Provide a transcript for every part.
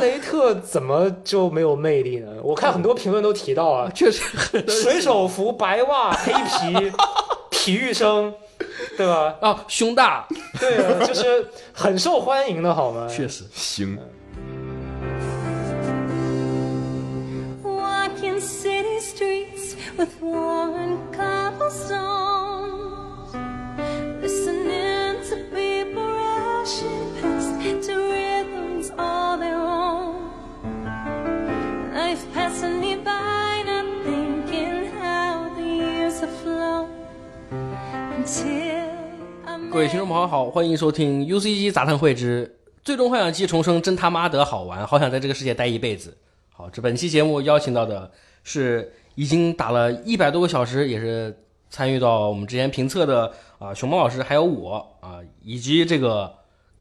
雷特怎么就没有魅力呢？我看很多评论都提到啊，确实水手服、白袜、黑皮、体育生，对吧？啊，胸大，对啊，就是很受欢迎的好吗？确实。行，Walking city streets with worn cobblestones, passing me by, not thinking how these are flow 各位听众朋友好，欢迎收听 UCG 杂谈会之《最终幻想七重生》，真他妈的好玩，好想在这个世界待一辈子。好，这本期节目邀请到的是已经打了一百多个小时，也是参与到我们之前评测的啊、熊猫老师，还有我啊、以及这个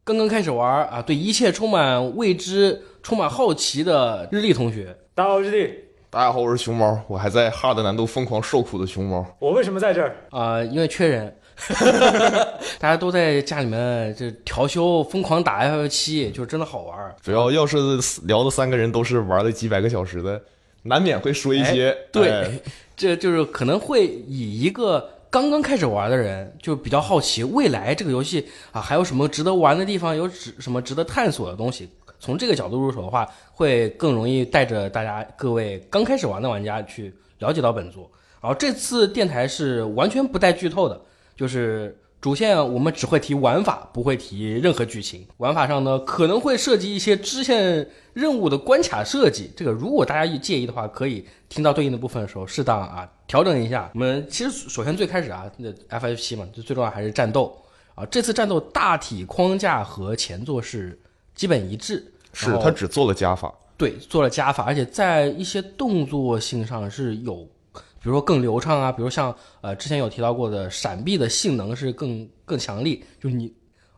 刚刚开始玩啊，对一切充满未知、充满好奇的日历同学。大家好，我是弟，大家好，我是熊猫，我还在 hard 难度疯狂受苦的熊猫。我为什么在这儿？啊、因为缺人，大家都在家里面这调休，疯狂打 F 七，就是真的好玩。主要要是聊的三个人都是玩了几百个小时的，难免会说一些、对哎这就是可能会以一个刚刚开始玩的人，就比较好奇未来这个游戏啊还有什么值得玩的地方，有值什么值得探索的东西。从这个角度入手的话，会更容易带着大家各位刚开始玩的玩家去了解到本作。然后这次电台是完全不带剧透的，就是主线我们只会提玩法，不会提任何剧情。玩法上呢，可能会涉及一些支线任务的关卡设计。这个如果大家介意的话，可以听到对应的部分的时候，适当啊调整一下。我们其实首先最开始啊，那 F F 七嘛，就最重要还是战斗啊。这次战斗大体框架和前作是基本一致，是他只做了加法，对，做了加法，而且在一些动作性上是有，比如说更流畅啊，比如像呃之前有提到过的闪避的性能是更更强力，就是你，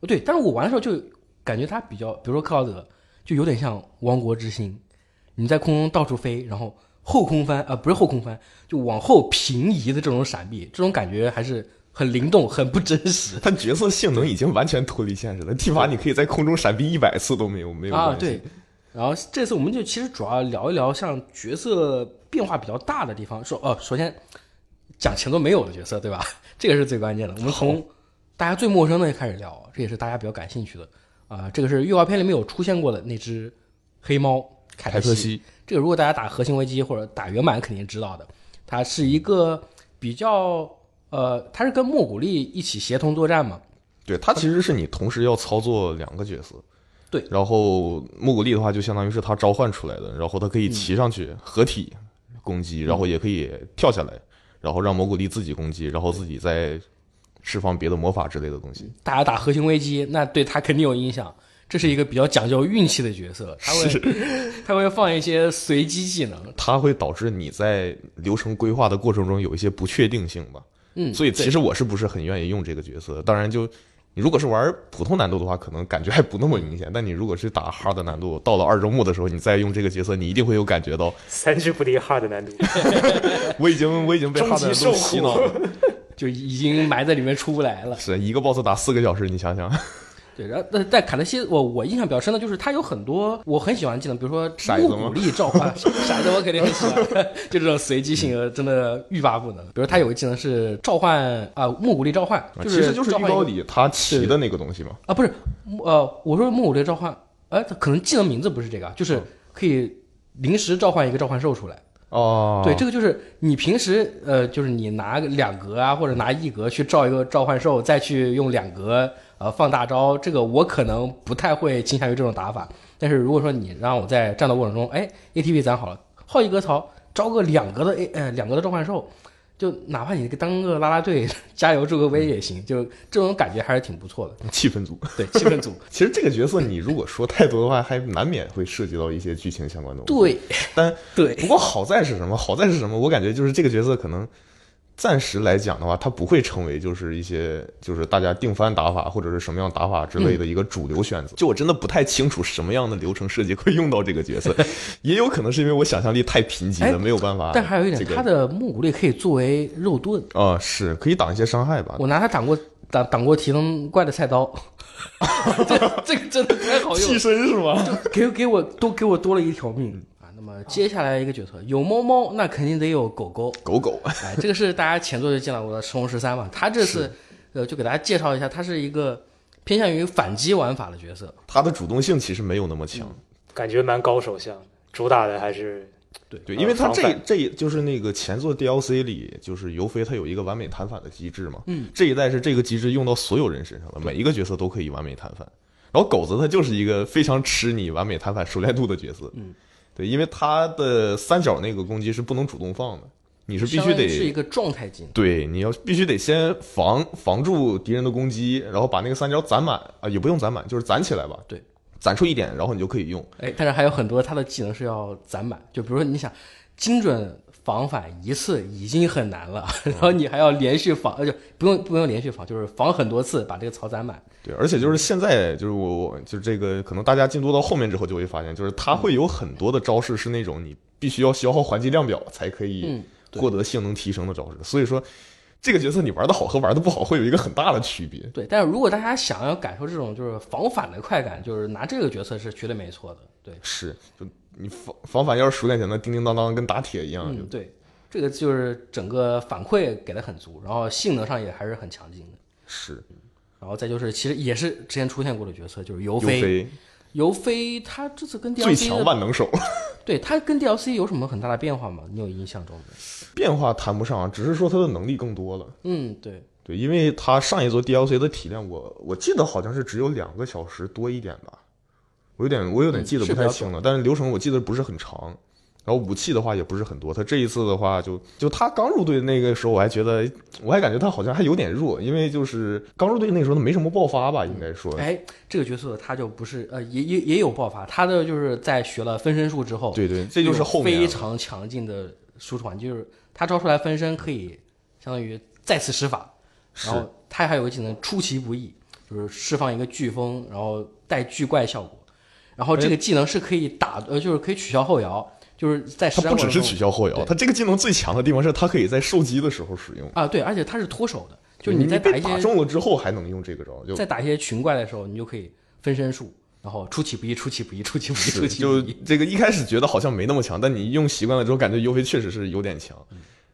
哦对，但是我玩的时候就感觉它比较，比如说克劳德就有点像《王国之心》，你在空中到处飞，然后后空翻啊、呃不是后空翻，就往后平移的这种闪避，这种感觉还是很灵动，很不真实。他角色性能已经完全脱离现实了。蒂法你可以在空中闪避一百次都没有没有啊。对。然后这次我们就其实主要聊一聊像角色变化比较大的地方。说哦，首先讲前作没有的角色，对吧？这个是最关键的。我们从大家最陌生的开始聊，这也是大家比较感兴趣的啊、这个是预告片里面有出现过的那只黑猫凯特西。凯特西这个如果大家打核心危机或者打原版肯定知道的，它是一个比较呃，他是跟莫古力一起协同作战嘛。对，他其实是你同时要操作两个角色。对然后莫古力的话，就相当于是他召唤出来的，然后他可以骑上去合体攻击，然后也可以跳下来，然后让莫古力自己攻击，然后自己再释放别的魔法之类的东西。大家打核心危机，那对他肯定有影响。这是一个比较讲究运气的角色，他会他会放一些随机技能，它会导致你在流程规划的过程中有一些不确定性吧。嗯，所以其实我是不是很愿意用这个角色？当然就。你如果是玩普通难度的话，可能感觉还不那么明显。但你如果是打 hard 难度，到了二周目的时候，你再用这个角色，你一定会有感觉到，三只不敌 hard 难度 我已经我已经被终 hard 极难度洗脑了。就已经埋在里面出不来了。是一个 boss 打四个小时，你想想，对，然后但在卡特西，我我印象比较深的就是他有很多我很喜欢的技能，比如说骰子吗木鼓励召唤，骰子我肯定很喜欢，就这种随机性真的欲罢不能。比如他有个技能是召唤啊木鼓励召唤，就其实就是召唤一个预告里他骑的那个东西嘛。啊，不是，呃，我说木古力召唤，哎，可能技能名字不是这个啊，就是可以临时召唤一个召唤兽出来。哦，对，这个就是你平时呃，就是你拿两格啊，或者拿一格去照一个召唤兽，再去用两格呃放大招，这个我可能不太会倾向于这种打法。但是如果说你让我在战斗过程中，哎，ATB 攒好了，耗一格槽招个两格的 A 呃两格的召唤兽，就哪怕你当个啦啦队 加油助个威也行，就这种感觉还是挺不错的。气氛组。对，气氛组，其实这个角色你如果说太多的话，还难免会涉及到一些剧情相关的。对但对不过好在是什么？好在是什么？我感觉就是这个角色可能暂时来讲的话，它不会成为就是一些就是大家定番打法或者是什么样打法之类的一个主流选择。就我真的不太清楚什么样的流程设计会用到这个角色，也有可能是因为我想象力太贫瘠哎了，没有办法。但还有一点，这个他的木骨力可以作为肉盾，啊、是可以挡一些伤害吧？我拿它挡过挡挡过提灯怪的菜刀。这这个真的太好用替，身是吗？给给我多给我多了一条命啊。那么接下来一个角色有猫猫，那肯定得有狗狗。狗狗，哎，这个是大家前作就见到过的《赤红十三》嘛，他这次呃就给大家介绍一下，他是一个偏向于反击玩法的角色。他的主动性其实没有那么强。感觉蛮高手相，主打的还是对对，因为他这这就是那个前作 DLC 里，就是尤菲他有一个完美弹反的机制嘛。嗯，这一代是这个机制用到所有人身上了，每一个角色都可以完美弹反。然后狗子他就是一个非常吃你完美弹反熟练度的角色。嗯，对，因为它的三角那个攻击是不能主动放的，你是必须相当于是一。个状态技能。对，你要必须得先防防住敌人的攻击，然后把那个三角攒满啊，也不用攒满，就是攒起来吧。对，攒出一点，然后你就可以用。哎，但是还有很多他的技能是要攒满，就比如说你想精准防反一次已经很难了，然后你还要连续防，呃，就不用不用连续防，就是防很多次把这个槽攒满。对，而且就是现在，就是我我就是这个，可能大家进度到后面之后就会发现，就是它会有很多的招式是那种你必须要消耗环境量表才可以获得性能提升的招式。所以说，这个角色你玩的好和玩的不好会有一个很大的区别。对，但是如果大家想要感受这种就是防反的快感，就是拿这个角色是绝对没错的。对，是，就你防防反要是熟练起来，那叮叮当当跟打铁一样。就嗯，对，这个就是整个反馈给的很足，然后性能上也还是很强劲的。是然后再就是，其实也是之前出现过的角色，就是尤尤菲。尤菲他这次跟 DLC 最强万能手，对他跟 DLC 有什么很大的变化吗？你有印象中的？变化谈不上，只是说他的能力更多了。嗯，对，对，因为他上一座 DLC 的体量我，我记得好像是只有两个小时多一点吧，我有点我有点嗯记得不太清了，但是流程我记得不是很长。然后武器的话也不是很多，他这一次的话就就他刚入队那个时候，我还觉得我还感觉他好像还有点弱，因为就是刚入队那个时候他没什么爆发吧，应该说。哎，这个角色他就不是呃，也也也有爆发，他的就是在学了分身术之后，对对，这就是后面非常强劲的输出环，就是他招出来分身可以相当于再次施法，然后他还有个技能出其不意，就是释放一个飓风，然后带巨怪效果，然后这个技能是可以打呃，就是可以取消后摇，就是在实他不只是取消后摇，对他这个技能最强的地方是它可以在受击的时候使用，啊，对，而且它是脱手的，就是你在打一些打中了之后还能用这个招，就在打一些群怪的时候，你就可以分身术，然后出其不意，出其不意，出其不意，出其不意。这个一开始觉得好像没那么强，但你用习惯了之后，感觉尤菲确实是有点强。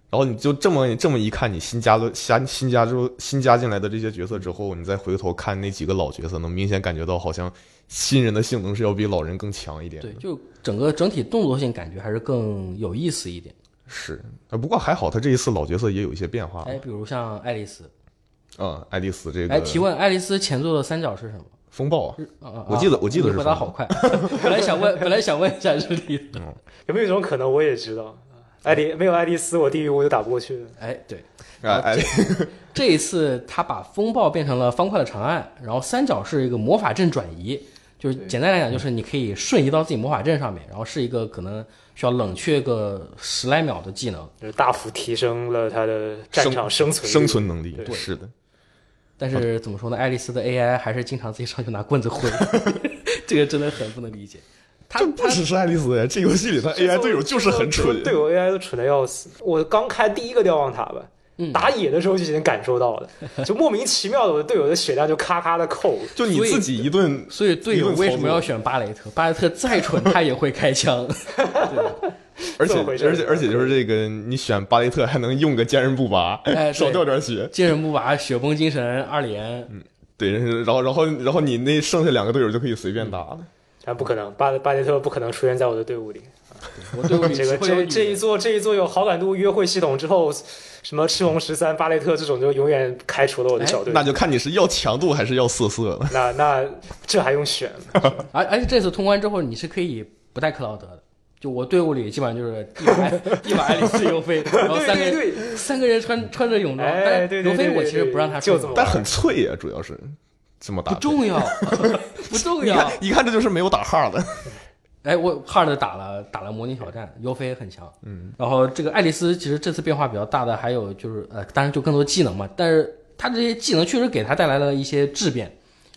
然后你就这么这么一看，你新加的加新加之后新加进来的这些角色之后，你再回头看那几个老角色，能明显感觉到好像新人的性能是要比老人更强一点对，。就整个整体动作性感觉还是更有意思一点。是，呃不过还好，他这一次老角色也有一些变化。哎，比如像爱丽丝，嗯，爱丽丝这个哎，提问爱丽丝前作的三角是什么？风暴啊，啊啊！我记得我记得是风回答好快，本来想问，本来想问一下日历的。有没有一种可能，我也知道，爱丽没有爱丽丝，我地狱我就打不过去了。哎，对，啊，爱 这一次他把风暴变成了方块的长按，然后三角是一个魔法阵转移，就是简单来讲，就是你可以瞬移到自己魔法阵上面，然后是一个可能需要冷却个十来秒的技能。就是大幅提升了他的战场生存率生存能力对是的。但是怎么说呢？爱丽丝的 AI 还是经常自己上去拿棍子挥，这个真的很不能理解。他这不只是爱丽丝呀，这游戏里他 AI 队友就是很蠢。队友 AI 都蠢的要死。我刚开第一个瞭望塔吧，嗯打野的时候就已经感受到了，就莫名其妙的我的队友的血量就咔咔的扣。就你自己一顿所以队友为什么要选巴雷特？巴雷特再蠢，他也会开枪。而且而且而且就是这个，你选巴雷特还能用个坚韧不拔，哎少掉点血。坚韧不拔，雪崩精神二连，嗯对，然后然后然后你那剩下两个队友就可以随便打了。但不可能，巴巴雷特不可能出现在我的队伍里。我队伍里这个这这一座这一座有好感度约会系统之后，什么赤红十三、巴雷特这种就永远开除了我的小队。那就看你是要强度还是要色色了。那那这还用选？而而且这次通关之后，你是可以不带克劳德的。就我队伍里基本上就是一把爱 一把爱丽丝尤菲，然后三个人对对三个人穿穿着泳装，哎但对对尤菲我其实不让他穿就这么但很脆呀、主要是这么打不重要，不重一要看。一看这就是没有打哈的。哎，我 hard 打了打了模拟挑战，尤菲很强。嗯，然后这个爱丽丝其实这次变化比较大的还有就是呃，当然就更多技能嘛，但是她这些技能确实给她带来了一些质变，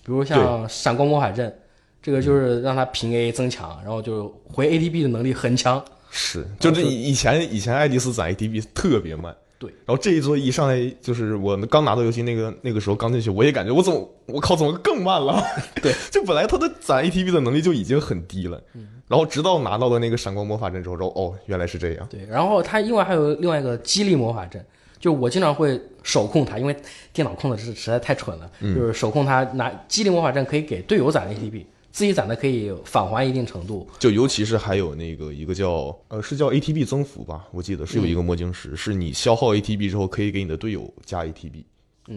比如像闪光魔法阵，这个就是让她平 A 增强，然后就回 ADB 的能力很强。是，就这以以前以前爱丽丝攒 ATB 特别慢，对，然后这一座一上来就是我刚拿到游戏那个那个时候刚进去，我也感觉我怎么我靠怎么更慢了？对，就本来他的攒 ATB 的能力就已经很低了，然后直到拿到了那个闪光魔法阵之后，哦原来是这样。对，然后它另外还有另外一个激励魔法阵，就我经常会手控它，因为电脑控的是实在太蠢了，就是手控它拿激励魔法阵可以给队友攒 ATB，自己攒的可以返还一定程度。就尤其是还有那个一个叫呃是叫 ATB 增幅吧，我记得是有一个魔晶石，是你消耗 ATB 之后可以给你的队友加 ATB。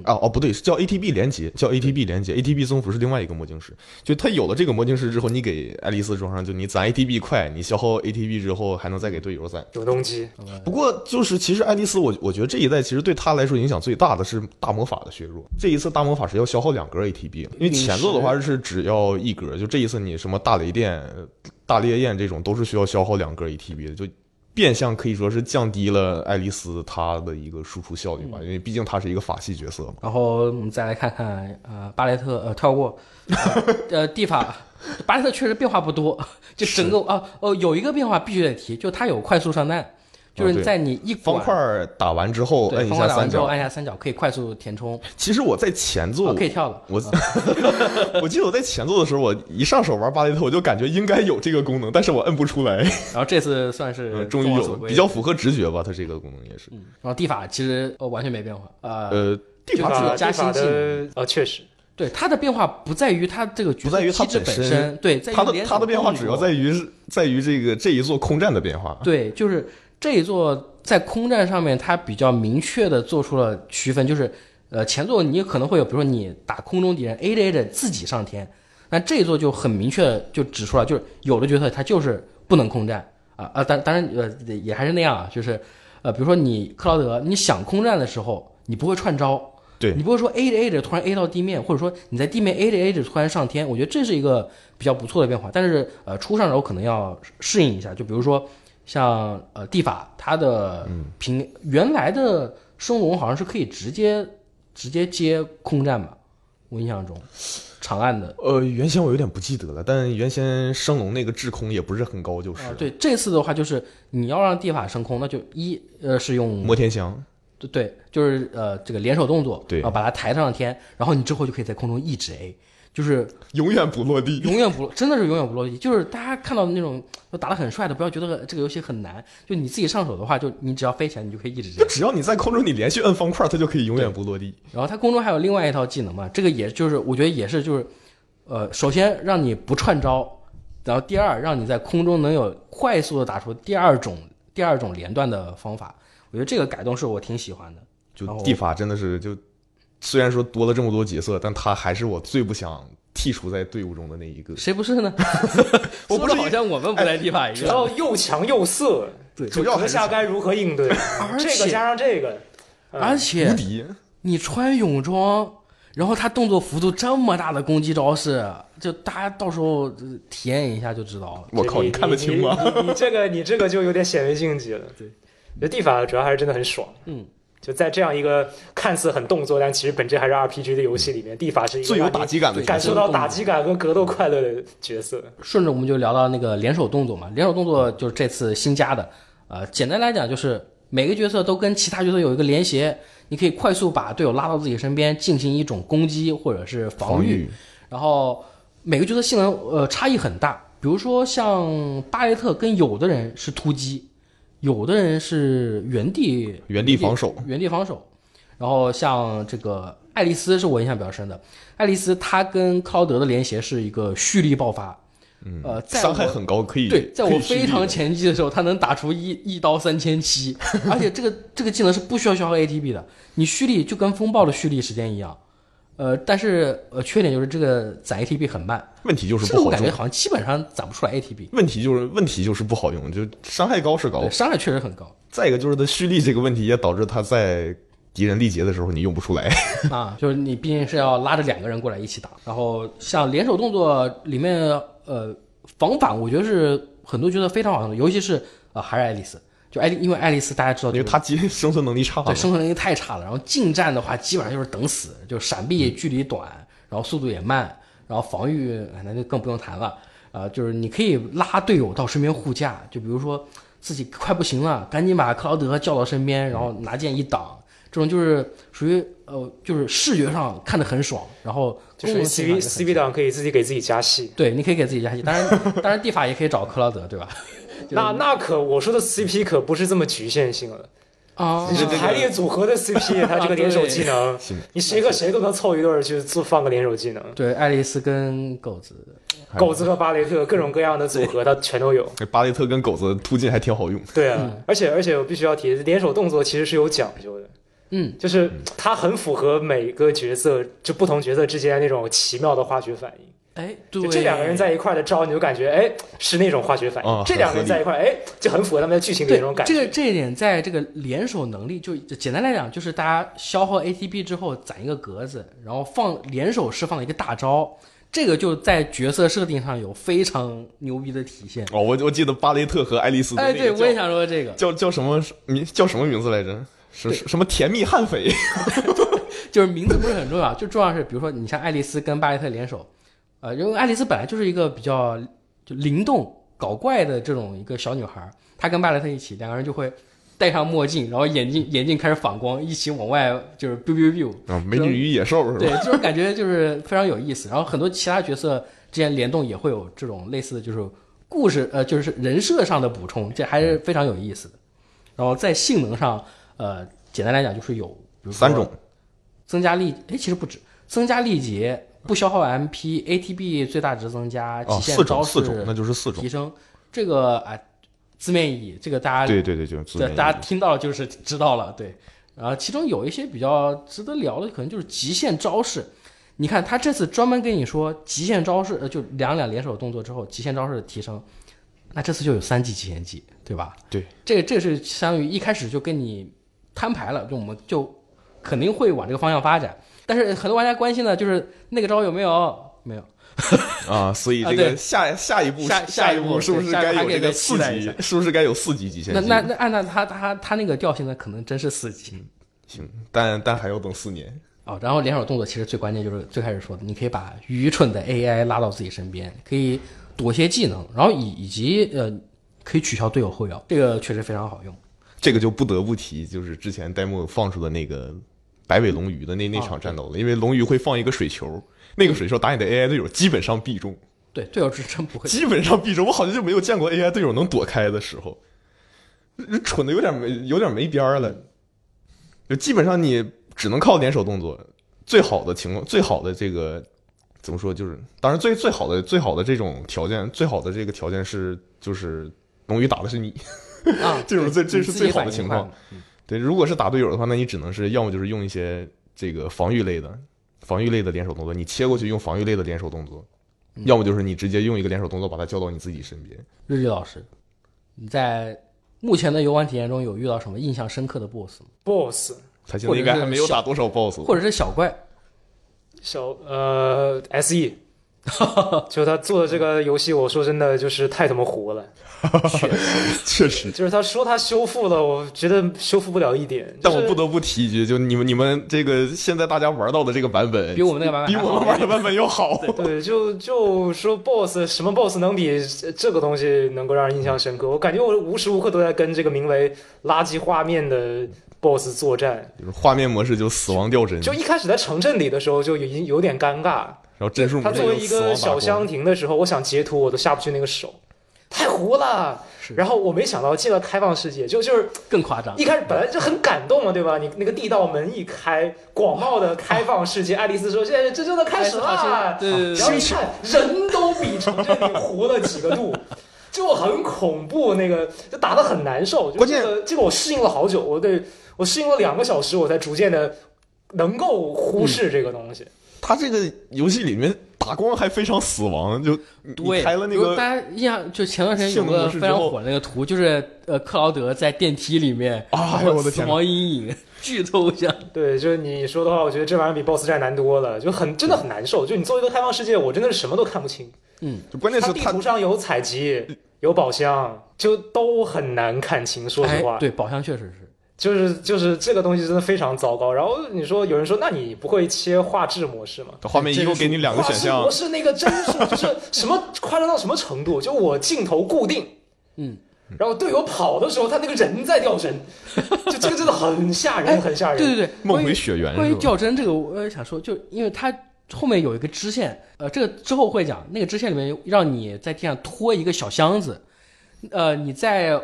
啊哦不对，是叫 ATB 连接，叫 ATB 连接，ATB 增幅是另外一个魔晶石。就它有了这个魔晶石之后，你给爱丽丝装上，就你攒 ATB 快，你消耗 ATB 之后还能再给队友攒。主动机，不过就是其实爱丽丝我我觉得这一代其实对她来说影响最大的是大魔法的削弱。这一次大魔法是要消耗两格 ATB，因为前作的话是只要一格，就这一次你什么大雷电、大烈焰这种都是需要消耗两格 ATB 的，就变相可以说是降低了爱丽丝她的一个输出效率吧，因为毕竟她是一个法系角色嘛。然后我们再来看看呃巴雷特呃跳过，呃 地法，巴雷特确实变化不多，就整个啊哦有一个变化必须得提，就他有快速上弹，就是在你一方管块打完之后按一方块打完之后下三角，按下三角可以快速填充，其实我在前座，我可以跳了。我 我记得我在前座的时候，我一上手玩巴雷特，我就感觉应该有这个功能，但是我摁不出来。然后这次算是呃，终于有了，比较符合直觉吧，它这个功能也是。然后地法其实呃完全没变化，呃，呃，地法主是加技能呃确实，对它的变化不在于它这个局不在于它色机制本身身，对，在于它的它的变化主要在于在于这个这一座空战的变化。对，就是这一座在空战上面，它比较明确的做出了区分，就是呃前座你可能会有，比如说你打空中敌人 A 着 A 着自己上天，那这一座就很明确地就指出来，就是有的角色他就是不能空战啊啊，当当然呃也还是那样啊，就是呃比如说你克劳德，你想空战的时候，你不会串招。对你不会说 A 着 A 着突然 A 到地面，或者说你在地面 A 着 A 着突然上天，我觉得这是一个比较不错的变化。但是呃，初上手可能要适应一下，就比如说像呃地法，它的平、原来的升龙好像是可以直接直接接空战吧，我印象中长按的呃，原先我有点不记得了，但原先升龙那个制空也不是很高，就是、啊、对，这次的话就是你要让地法升空，那就一呃是用摩天翔。对对，就是呃这个联手动作，对然后把它抬上天，然后你之后就可以在空中一直 A，就是 永远不落地。永远不真的是永远不落地。就是大家看到的那种打得很帅的，不要觉得这个游戏很难，就你自己上手的话，就你只要飞起来，你就可以一直。就只要你在空中，你连续摁方块，它就可以永远不落地。然后它空中还有另外一套技能嘛，这个也就是我觉得也是就是，呃，首先让你不串招，然后第二让你在空中能有快速的打出第二种第二种连段的方法。我觉得这个改动是我挺喜欢的。就地法真的是就，虽然说多了这么多角色，但他还是我最不想剔除在队伍中的那一个。谁不是呢？我不是好像我们不在地法一只样。要又强又色，对主要下该如何应对？而这个且加上这个，嗯而且无敌，你穿泳装，然后他动作幅度这么大的攻击招式，就大家到时候呃体验一下就知道了。我靠，你你看得清吗？你你你这个你这个就有点显微镜级了。对，这地法主要还是真的很爽。嗯，就在这样一个看似很动作，但其实本质还是 RPG 的游戏里面，地法是一个最有打击感的。感受到打击感和格斗快乐的角色。顺着我们就聊到那个联手动作嘛，联手动作就是这次新加的。呃，简单来讲就是每个角色都跟其他角色有一个连携，你可以快速把队友拉到自己身边进行一种攻击或者是防御。防御然后每个角色性能呃差异很大，比如说像巴雷特跟有的人是突击，有的人是原地原地防守，原地防守。然后像这个爱丽丝是我印象比较深的，爱丽丝她跟克劳德的联携是一个蓄力爆发，嗯，呃，在伤害我很高，可以对，在我非常前期的时候，他能打出一一刀三千七，而且这个这个技能是不需要消耗 ATB 的，你蓄力就跟风暴的蓄力时间一样。呃，但是呃，缺点就是这个攒 ATB 很慢，问题就是不好用。我感觉好像基本上攒不出来 ATB，问题就是问题就是不好用，就伤害高是高，，伤害确实很高再一个就是它蓄力这个问题也导致它在敌人力竭的时候你用不出来。啊，就是你毕竟是要拉着两个人过来一起打，然后像联手动作里面，呃，防反我觉得是很多角色非常好用的，尤其是呃还是爱丽丝，就爱丽，因为爱丽丝大家知道、就是，因为她基生存能力差嘛。对生存能力太差了，然后近战的话基本上就是等死，就闪避距离短，然后速度也慢，然后防御哎那就更不用谈了。啊、就是你可以拉队友到身边护驾，就比如说自己快不行了，赶紧把克劳德叫到身边，然后拿剑一挡，这种就是属于呃，就是视觉上看得很爽，然后就是功能性 CV 上也很 CV 档可以自己给自己加戏。对，你可以给自己加戏，当然当然地法也可以找克劳德，对吧？就是那那可我说的 CP 可不是这么局限性了，啊，你是排列组合的 CP，它这个联手技能，你谁和谁都能凑一对儿去做放个联手技能。对，爱丽丝跟狗子，狗子和巴雷特各种各样的组合，它全都有。巴雷特跟狗子突进还挺好用。对啊，而且而且我必须要提，联手动作其实是有讲究的，嗯，就是它很符合每个角色就不同角色之间那种奇妙的化学反应。哎，对就，这两个人在一块儿的招，你就感觉哎是那种化学反应；啊这两个人在一块儿，哎就很符合他们的剧情的那种感觉。这个这一点，在这个联手能力，就就简单来讲，就是大家消耗 ATB 之后攒一个格子，然后放联手释放一个大招，这个就在角色设定上有非常牛逼的体现。哦，我我记得巴雷特和爱丽丝哎，对，我也想说这个，叫叫什么名叫什么名字来着？是对是什么甜蜜悍匪？就是名字不是很重要，就重要是，比如说你像爱丽丝跟巴雷特联手，呃，因为爱丽丝本来就是一个比较就灵动搞怪的这种一个小女孩儿，她跟巴雷特一起，两个人就会戴上墨镜，然后眼镜眼镜开始反光，一起往外就是 biu biu biu，啊，美女与野兽是对吧？，这种感觉就是非常有意思。然后很多其他角色之间联动也会有这种类似的就是故事呃就是人设上的补充，这还是非常有意思的。然后在性能上，呃，简单来讲就是有比如说三种增加力，哎，其实不止，增加力竭，不消耗 MP、ATB 最大值增加，哦，极限四招式种四种，那就是四种提。升。这个啊，字面意义，这个大家对对对，就是大家听到了就是知道了，对。然后其中有一些比较值得聊的，可能就是极限招式。你看他这次专门跟你说极限招式，呃，就两两联手动作之后，极限招式的提升，那这次就有三级极限技，对吧？对，这个这个是相当于一开始就跟你摊牌了，就我们就肯定会往这个方向发展。但是很多玩家关心的就是那个招有没有？没有。啊，所以这个下下一步下下一步步是不是该有这个四级？是不是该有四级极限？那那那按照他他他那个调性呢，可能真是四级。行，但但还要等四年。哦，然后联手动作其实最关键就是最开始说的，你可以把愚蠢的 AI 拉到自己身边，可以躲些技能，然后以以及呃可以取消队友后摇，这个确实非常好用。这个就不得不提，就是之前 demo 放出的那个白尾龙鱼的那那啊场战斗了，因为龙鱼会放一个水球，那个水球打你的 AI 队友基本上必中，对，队友是真不会。基本上必中。我好像就没有见过 AI 队友能躲开的时候，蠢的有点没有点没边儿了。就基本上你只能靠联手动作，最好的情况，最好的这个怎么说，就是当然最最好的最好的这种条件，最好的这个条件是就是龙鱼打的是你。啊，这种最这这是最好的情况。对，如果是打队友的话，那你只能是要么就是用一些这个防御类的、防御类的联手动作，你切过去用防御类的联手动作，嗯要么就是你直接用一个联手动作把它叫到你自己身边。日历老师，你在目前的游玩体验中有遇到什么印象深刻的 BOSS 吗？BOSS 他现在应该还没有打多少 BOSS，或者是小怪？小呃 SE，就他做的这个游戏，我说真的就是太他妈糊了。确实。就是他说他修复了，我觉得修复不了一点。就是但我不得不提一句，就你们你们这个现在大家玩到的这个版本，比我们那个版本比我们玩的版本要好。对，就就说 BOSS 什么 BOSS 能比这个东西能够让人印象深刻？我感觉我无时无刻都在跟这个名为垃圾画面的 BOSS 作战。就是画面模式就死亡掉帧，就一开始在城镇里的时候就已经有点尴尬。然后帧数他作为一个小香亭的时候，我想截图我都下不去那个手，太糊了。然后我没想到进了开放世界，就就是更夸张一。开始本来就很感动嘛，对吧？你那个地道门一开，广袤的开放世界，爱丽丝说：“现在真正的开始了！”对对对然后一看，人都比城镇里糊了几个度，就很恐怖。那个就打得很难受。就关键这个这个我适应了好久，我得我适应了两个小时，我才逐渐的能够忽视这个东西。他这个游戏里面打光还非常死亡，就你对，你开了那个大家印象就前段时间有个非常火的那个图，就是呃克劳德在电梯里面啊我的天哪死亡阴影，巨抽象。对，就是你说的话，我觉得这玩意儿比 BOSS 战难多了，就很真的很难受。就你作为一个开放世界，我真的是什么都看不清。就关键它地图上有采集，有宝箱，就都很难看清。说实话，哎，对，宝箱确实是。就是就是这个东西真的非常糟糕。然后你说有人说，那你不会切画质模式吗？画面一共给你两个选项画质模，式那个帧数就是什么夸张到什么程度？就我镜头固定，嗯，然后队友跑的时候，他那个人在掉帧，就这个真的很吓人，很吓人。对对对，梦回雪原关于掉帧？这个，我也想说，就因为它后面有一个支线，呃，这个之后会讲，那个支线里面让你在地上拖一个小箱子，呃，你在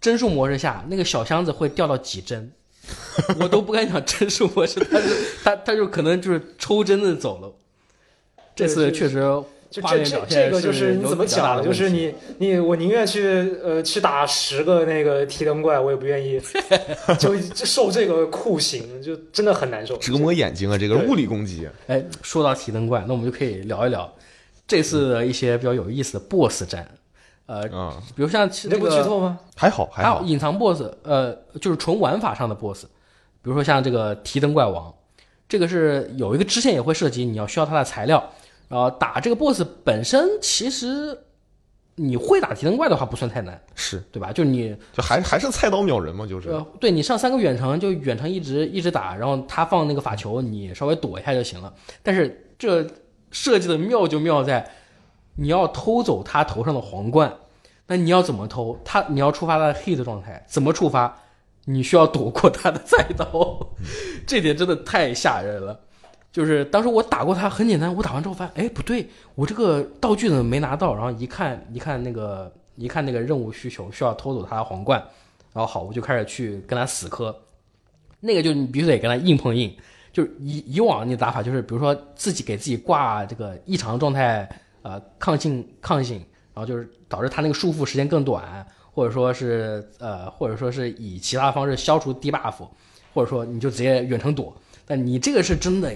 帧数模式下，那个小箱子会掉到几帧，我都不敢讲帧数模式，它就它它就可能就是抽帧的走了。这次确实这这面这个就是你怎么讲？就是你你我宁愿去呃去打十个那个提灯怪，我也不愿意 就就受这个酷刑，就真的很难受。折磨眼睛啊，这个物理攻击。哎，说到提灯怪，那我们就可以聊一聊这次的一些比较有意思的 BOSS 战，呃，啊，比如像那个剧透吗？还好还好，隐藏 BOSS，呃，就是纯玩法上的 BOSS，比如说像这个提灯怪王，这个是有一个支线也会涉及，你要需要它的材料，然后打这个 BOSS 本身其实你会打提灯怪的话不算太难，是对吧？就你就还还是菜刀秒人嘛，就是呃，对你上三个远程就远程一直一直打，然后他放那个法球，你稍微躲一下就行了。但是这设计的妙就妙在，你要偷走他头上的皇冠，那你要怎么偷？他你要触发他的 hit 状态，怎么触发？你需要躲过他的菜刀，这点真的太吓人了。就是当时我打过他，很简单，我打完之后发现，哎，不对，我这个道具怎么没拿到？然后一看，一看那个，一看那个任务需求需要偷走他的皇冠，然后好，我就开始去跟他死磕。那个就你必须得跟他硬碰硬，就是以以往你的打法就是，比如说自己给自己挂这个异常状态，呃，抗性抗性，然后就是导致他那个束缚时间更短，或者说是呃，或者说是以其他方式消除低 buff，或者说你就直接远程躲。但你这个是真的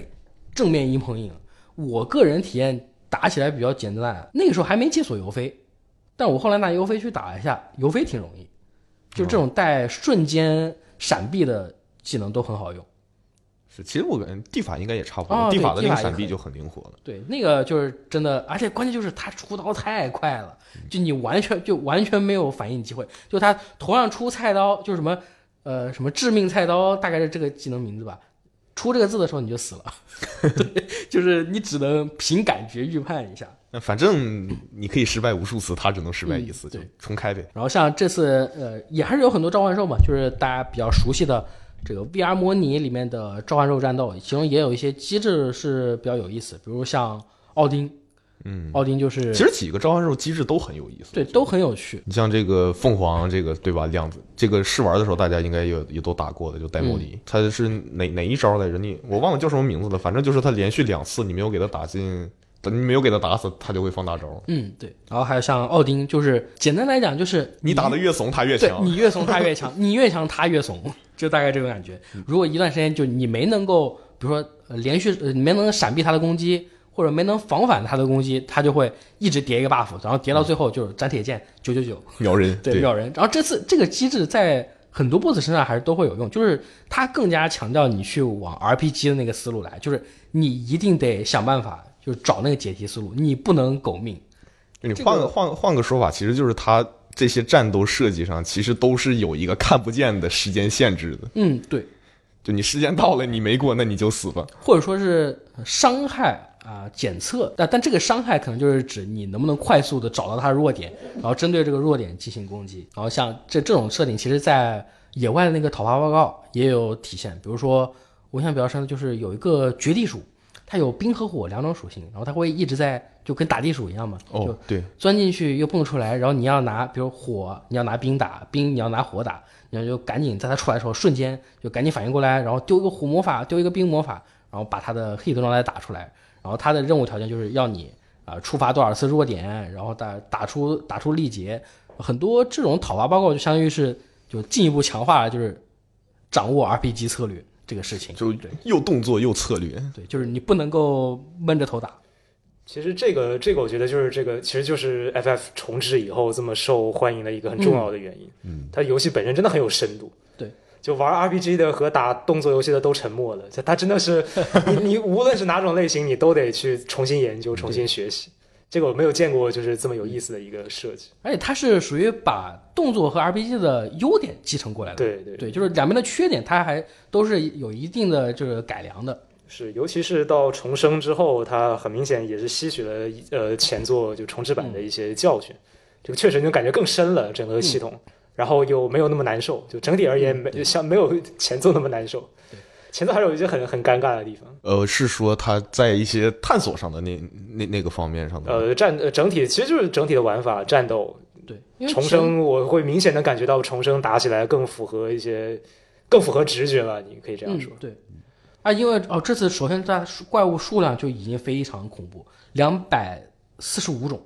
正面硬碰硬，我个人体验打起来比较简单，那个时候还没解锁游飞，但我后来拿尤飞去打一下，游飞挺容易，就这种带瞬间闪避的技能都很好用。是，其实我感觉地法应该也差不啊多，地法的那个闪避就很灵活了。对，那个就是真的，而且关键就是他出刀太快了，就你完全就完全没有反应机会。就他同样出菜刀，就是什么呃什么致命菜刀，大概是这个技能名字吧。出这个字的时候你就死了，对，就是你只能凭感觉预判一下。那反正你可以失败无数次，他只能失败一次，就重开呗。然后像这次呃也还是有很多召唤兽嘛，就是大家比较熟悉的这个 VR 模拟里面的召唤兽战斗，其中也有一些机制是比较有意思，比如像奥丁，嗯，奥丁就是其实几个召唤兽机制都很有意思。对都很有趣。你像这个凤凰，这个对吧？量子这个试玩的时候，大家应该也也都打过的，就 demo 里，它是哪哪一招来着？你我忘了叫什么名字了，反正就是他连续两次你没有给他打进，等你没有给他打死，他就会放大招。嗯，对。然后还有像奥丁，就是简单来讲就是你打的越怂，他越强。你越怂他越强，你越强他越怂，就大概这种感觉。如果一段时间就你没能够，比如说呃连续没能闪避他的攻击，或者没能防反他的攻击，他就会一直叠一个 buff，然后叠到最后就是斩铁剑九九九，秒人，对秒人。然后这次这个机制在很多 boss 身上还是都会有用，就是它更加强调你去往 RPG 的那个思路来，就是你一定得想办法，就是找那个解题思路，你不能苟命。你这个换个换换个说法，其实就是它这些战斗设计上，其实都是有一个看不见的时间限制的。嗯，对。就你时间到了，你没过，那你就死吧。或者说是伤害啊、检测，但但这个伤害可能就是指你能不能快速的找到它的弱点，然后针对这个弱点进行攻击。然后像这这种设定，其实在野外的那个讨伐报告也有体现。比如说，我印象比较深的就是有一个绝地鼠，它有冰和火两种属性，然后它会一直在就跟打地鼠一样嘛，就哦，对，钻进去又蹦出来，然后你要拿，比如火，你要拿冰打，冰你要拿火打，你要就赶紧在它出来的时候瞬间就赶紧反应过来，然后丢一个火魔法，丢一个冰魔法，然后把它的 hit 状态打出来。然后它的任务条件就是要你啊、触发多少次弱点，然后打打出打出力竭。很多这种讨伐报告就相当于是就进一步强化了就是掌握 RPG 策略这个事情。就对又动作又策略。对，就是你不能够闷着头打。其实这个这个我觉得就是这个，其实就是 FF 重置以后这么受欢迎的一个很重要的原因。嗯，它游戏本身真的很有深度。对，就玩 RPG 的和打动作游戏的都沉默了。它它真的是 你你无论是哪种类型，你都得去重新研究、重新学习。这个我没有见过，就是这么有意思的一个设计。而且它是属于把动作和 RPG 的优点继承过来的。对对对，就是两边的缺点，它还都是有一定的这个改良的。是，尤其是到重生之后，它很明显也是吸取了呃前作就重置版的一些教训。这个确实就感觉更深了整个系统，然后又没有那么难受，就整体而言没像没有前作那么难受。前作还有一些很很尴尬的地方，呃，是说他在一些探索上的那那那个方面上的，呃，战呃整体其实就是整体的玩法战斗对，重生，我会明显的感觉到重生打起来更符合一些，更符合直觉了，你可以这样说嗯。对，啊，因为哦，这次首先在怪物数量就已经非常恐怖，两百四十五种，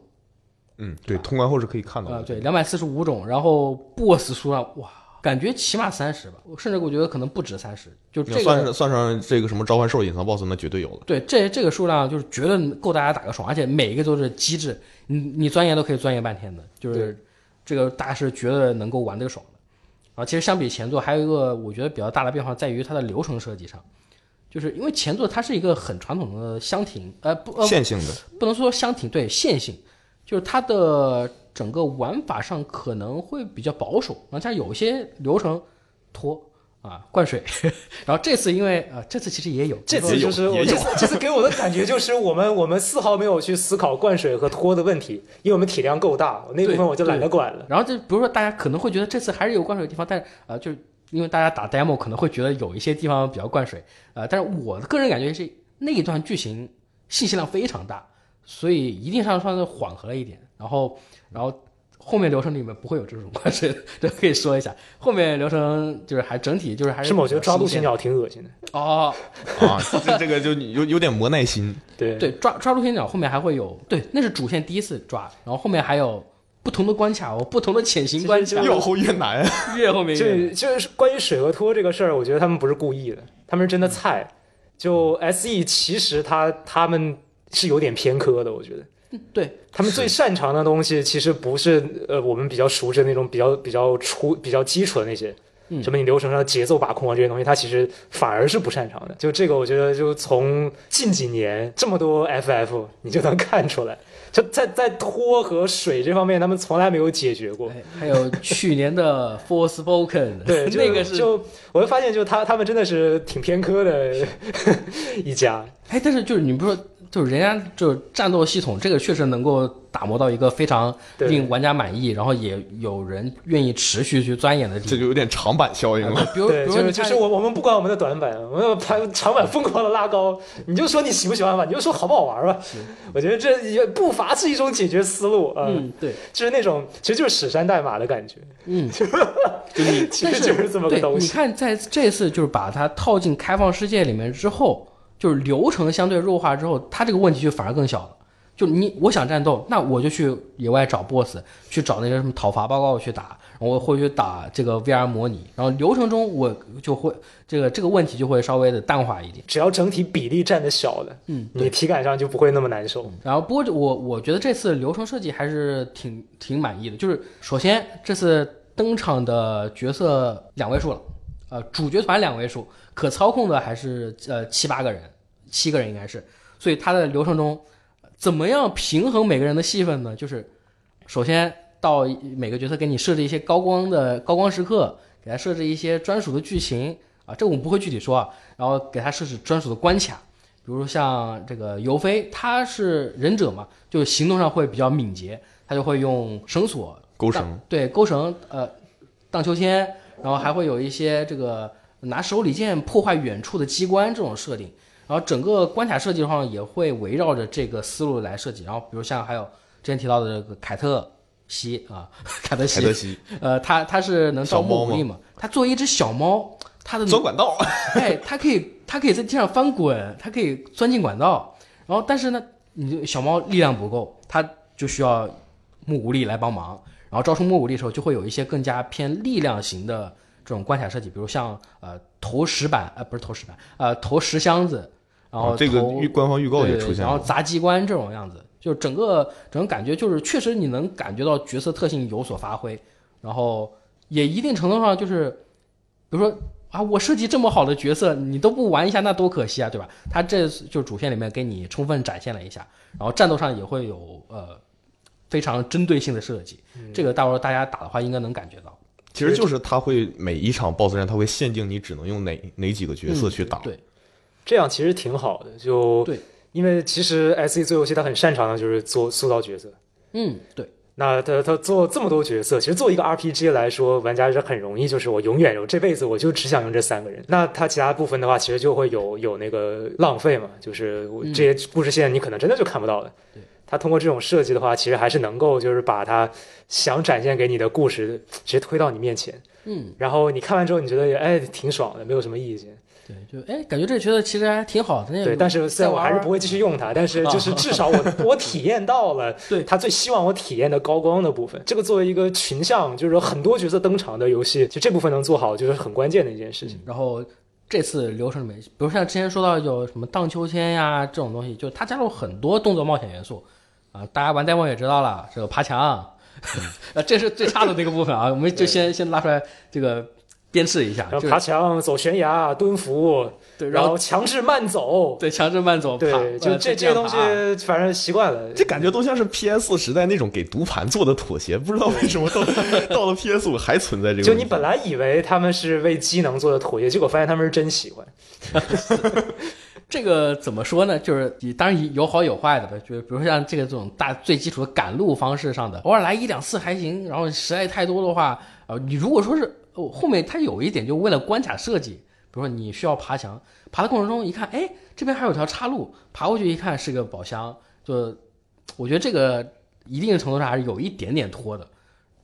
嗯，对，通关后是可以看到啊、的。对，两百四十五种，然后 BOSS 数量哇，感觉起码三十吧，我甚至我觉得可能不止三十，就这个。算是算上这个什么召唤兽、隐藏 BOSS，那绝对有了。对，这这个数量就是绝对够大家打个爽，而且每一个都是机制，你你钻研都可以钻研半天的，就是这个大家是绝对能够玩得爽的。啊，其实相比前作，还有一个我觉得比较大的变化在于它的流程设计上，就是因为前作它是一个很传统的箱庭，呃不呃线性的，不能说箱庭，对线性，就是它的整个玩法上可能会比较保守，然后它有些流程拖啊灌水，然后这次因为啊、这次其实也有，这次就是我这次这次给我的感觉就是我们我们丝毫没有去思考灌水和拖的问题，因为我们体量够大，那部分我就懒得管了。然后就比如说大家可能会觉得这次还是有灌水的地方，但是呃就因为大家打 demo 可能会觉得有一些地方比较灌水，呃，但是我的个人感觉是那一段剧情信息量非常大，所以一定上算是缓和了一点，然后然后。后面流程里面不会有这种灌水的，这可以说一下。后面流程就是还整体就是还是是吗？我觉得抓陆行比较新鲜的鸟挺恶心的。哦，啊，这这个就有有点磨耐心。对对，抓抓陆行鸟后面还会有，对，那是主线第一次抓，然后后面还有不同的关卡哦，不同的潜行关卡，越后越难，越后面越这就是关于水和托这个事儿，我觉得他们不是故意的，他们是真的菜。就 SE 其实他他们是有点偏科的，我觉得对他们最擅长的东西其实不是呃我们比较熟知的那种比较比较初比较基础的那些。嗯什么你流程上的节奏把控啊这些东西，他其实反而是不擅长的。就这个，我觉得就从近几年这么多 FF，你就能看出来，就在在拖和水这方面，他们从来没有解决过。哎，还有去年的 Forspoken，对，那个是就我会发现，就他他们真的是挺偏科的 一家。哎，但是就是你不是说，就是人家就是战斗系统，这个确实能够打磨到一个非常令玩家满意，然后也有人愿意持续去钻研的地方。这就有点长板效应了。比如，比对，如就是我我们不管我们的短板，我们要把长板疯狂的拉高。你就说你喜不喜欢吧，你就说好不好玩吧。我觉得这也不乏是一种解决思路啊，嗯，对，就是那种其实就是史山代码的感觉，嗯，就 你其但实就是这么个，东西。你看，在这次就是把它套进开放世界里面之后，就是流程相对弱化之后，它这个问题就反而更小了。就你我想战斗，那我就去野外找 BOSS，去找那些什么讨伐报告去打，然后我会去打这个 VR 模拟，然后流程中我就会这个这个问题就会稍微的淡化一点。只要整体比例占的小的，嗯，你体感上就不会那么难受。然后不过我我觉得这次流程设计还是挺挺满意的，就是首先这次登场的角色两位数了，呃，主角团两位数，可操控的还是呃七八个人，七个人应该是，所以他的流程中怎么样平衡每个人的戏份呢？就是首先到每个角色给你设置一些高光的高光时刻，给他设置一些专属的剧情啊，这我们不会具体说啊，然后给他设置专属的关卡。比如像这个尤菲，他是忍者嘛，就行动上会比较敏捷，他就会用绳索勾绳对勾绳，呃，荡秋千，然后还会有一些这个拿手里剑破坏远处的机关这种设定，然后整个关卡设计的话也会围绕着这个思路来设计，然后比如像还有之前提到的这个凯特西啊，凯特西，凯特西呃，他他是能招小猫莫武力嘛，他作为一只小猫，它的钻管道，哎，它可以，它可以在地上翻滚，它可以钻进管道。然后，但是呢，你这小猫力量不够，它就需要木武力来帮忙。然后招出木武力的时候，就会有一些更加偏力量型的这种关卡设计，比如像呃投石板，呃不是投石板，呃投石箱子，然后啊这个预官方预告也出现了。然后砸机关这种样子，就整个整个感觉就是确实你能感觉到角色特性有所发挥，然后也一定程度上就是，比如说啊，我设计这么好的角色，你都不玩一下，那多可惜啊，对吧？他这次就主线里面给你充分展现了一下，然后战斗上也会有呃非常针对性的设计，这个到时候大家打的话应该能感觉到。其实就是他会每一场 BOSS 战，他会限定你只能用哪哪几个角色去打。对，这样其实挺好的，就对，因为其实 S E 做游戏他很擅长的就是做塑造角色，嗯，对，那他他做这么多角色，其实作为一个 RPG 来说，玩家是很容易，就是我永远有这辈子我就只想用这三个人。那他其他部分的话，其实就会有有那个浪费嘛，就是我这些故事线你可能真的就看不到了。对，他通过这种设计的话，其实还是能够就是把他想展现给你的故事直接推到你面前，嗯，然后你看完之后，你觉得也哎挺爽的，没有什么意见。对，就哎，感觉这个角色其实还挺好的。那对，但是虽然我还是不会，继续用它，但是就是至少我 我体验到了 对他最希望我体验的高光的部分。这个作为一个群像，就是说很多角色登场的游戏，就这部分能做好，就是很关键的一件事情。然后这次流程里面，比如像之前说到有什么荡秋千呀这种东西，就它加入很多动作冒险元素啊。大家玩 demo 也知道了，这个爬墙，啊，这是最差的那个部分啊。我们就先先拉出来这个鞭笞一下，爬墙、走悬崖、蹲伏，对，然然后后强制慢走，对强制慢走，对，就呃这这些东西，反正习惯了。这感觉都像是 PS 时代那种给读盘做的妥协，不知道为什么到到了 PS 五还存在这个。就你本来以为他们是为机能做的妥协，结果发现他们是真喜欢。这个怎么说呢？就是你当然有好有坏的吧。就比如说像这个这种大最基础的赶路方式上的，偶尔来一两次还行，然后实在太多的话，呃，你如果说是、后面它有一点就为了关卡设计，比如说你需要爬墙，爬的过程中一看，哎，这边还有条岔路，爬过去一看是个宝箱，就我觉得这个一定程度上还是有一点点拖的。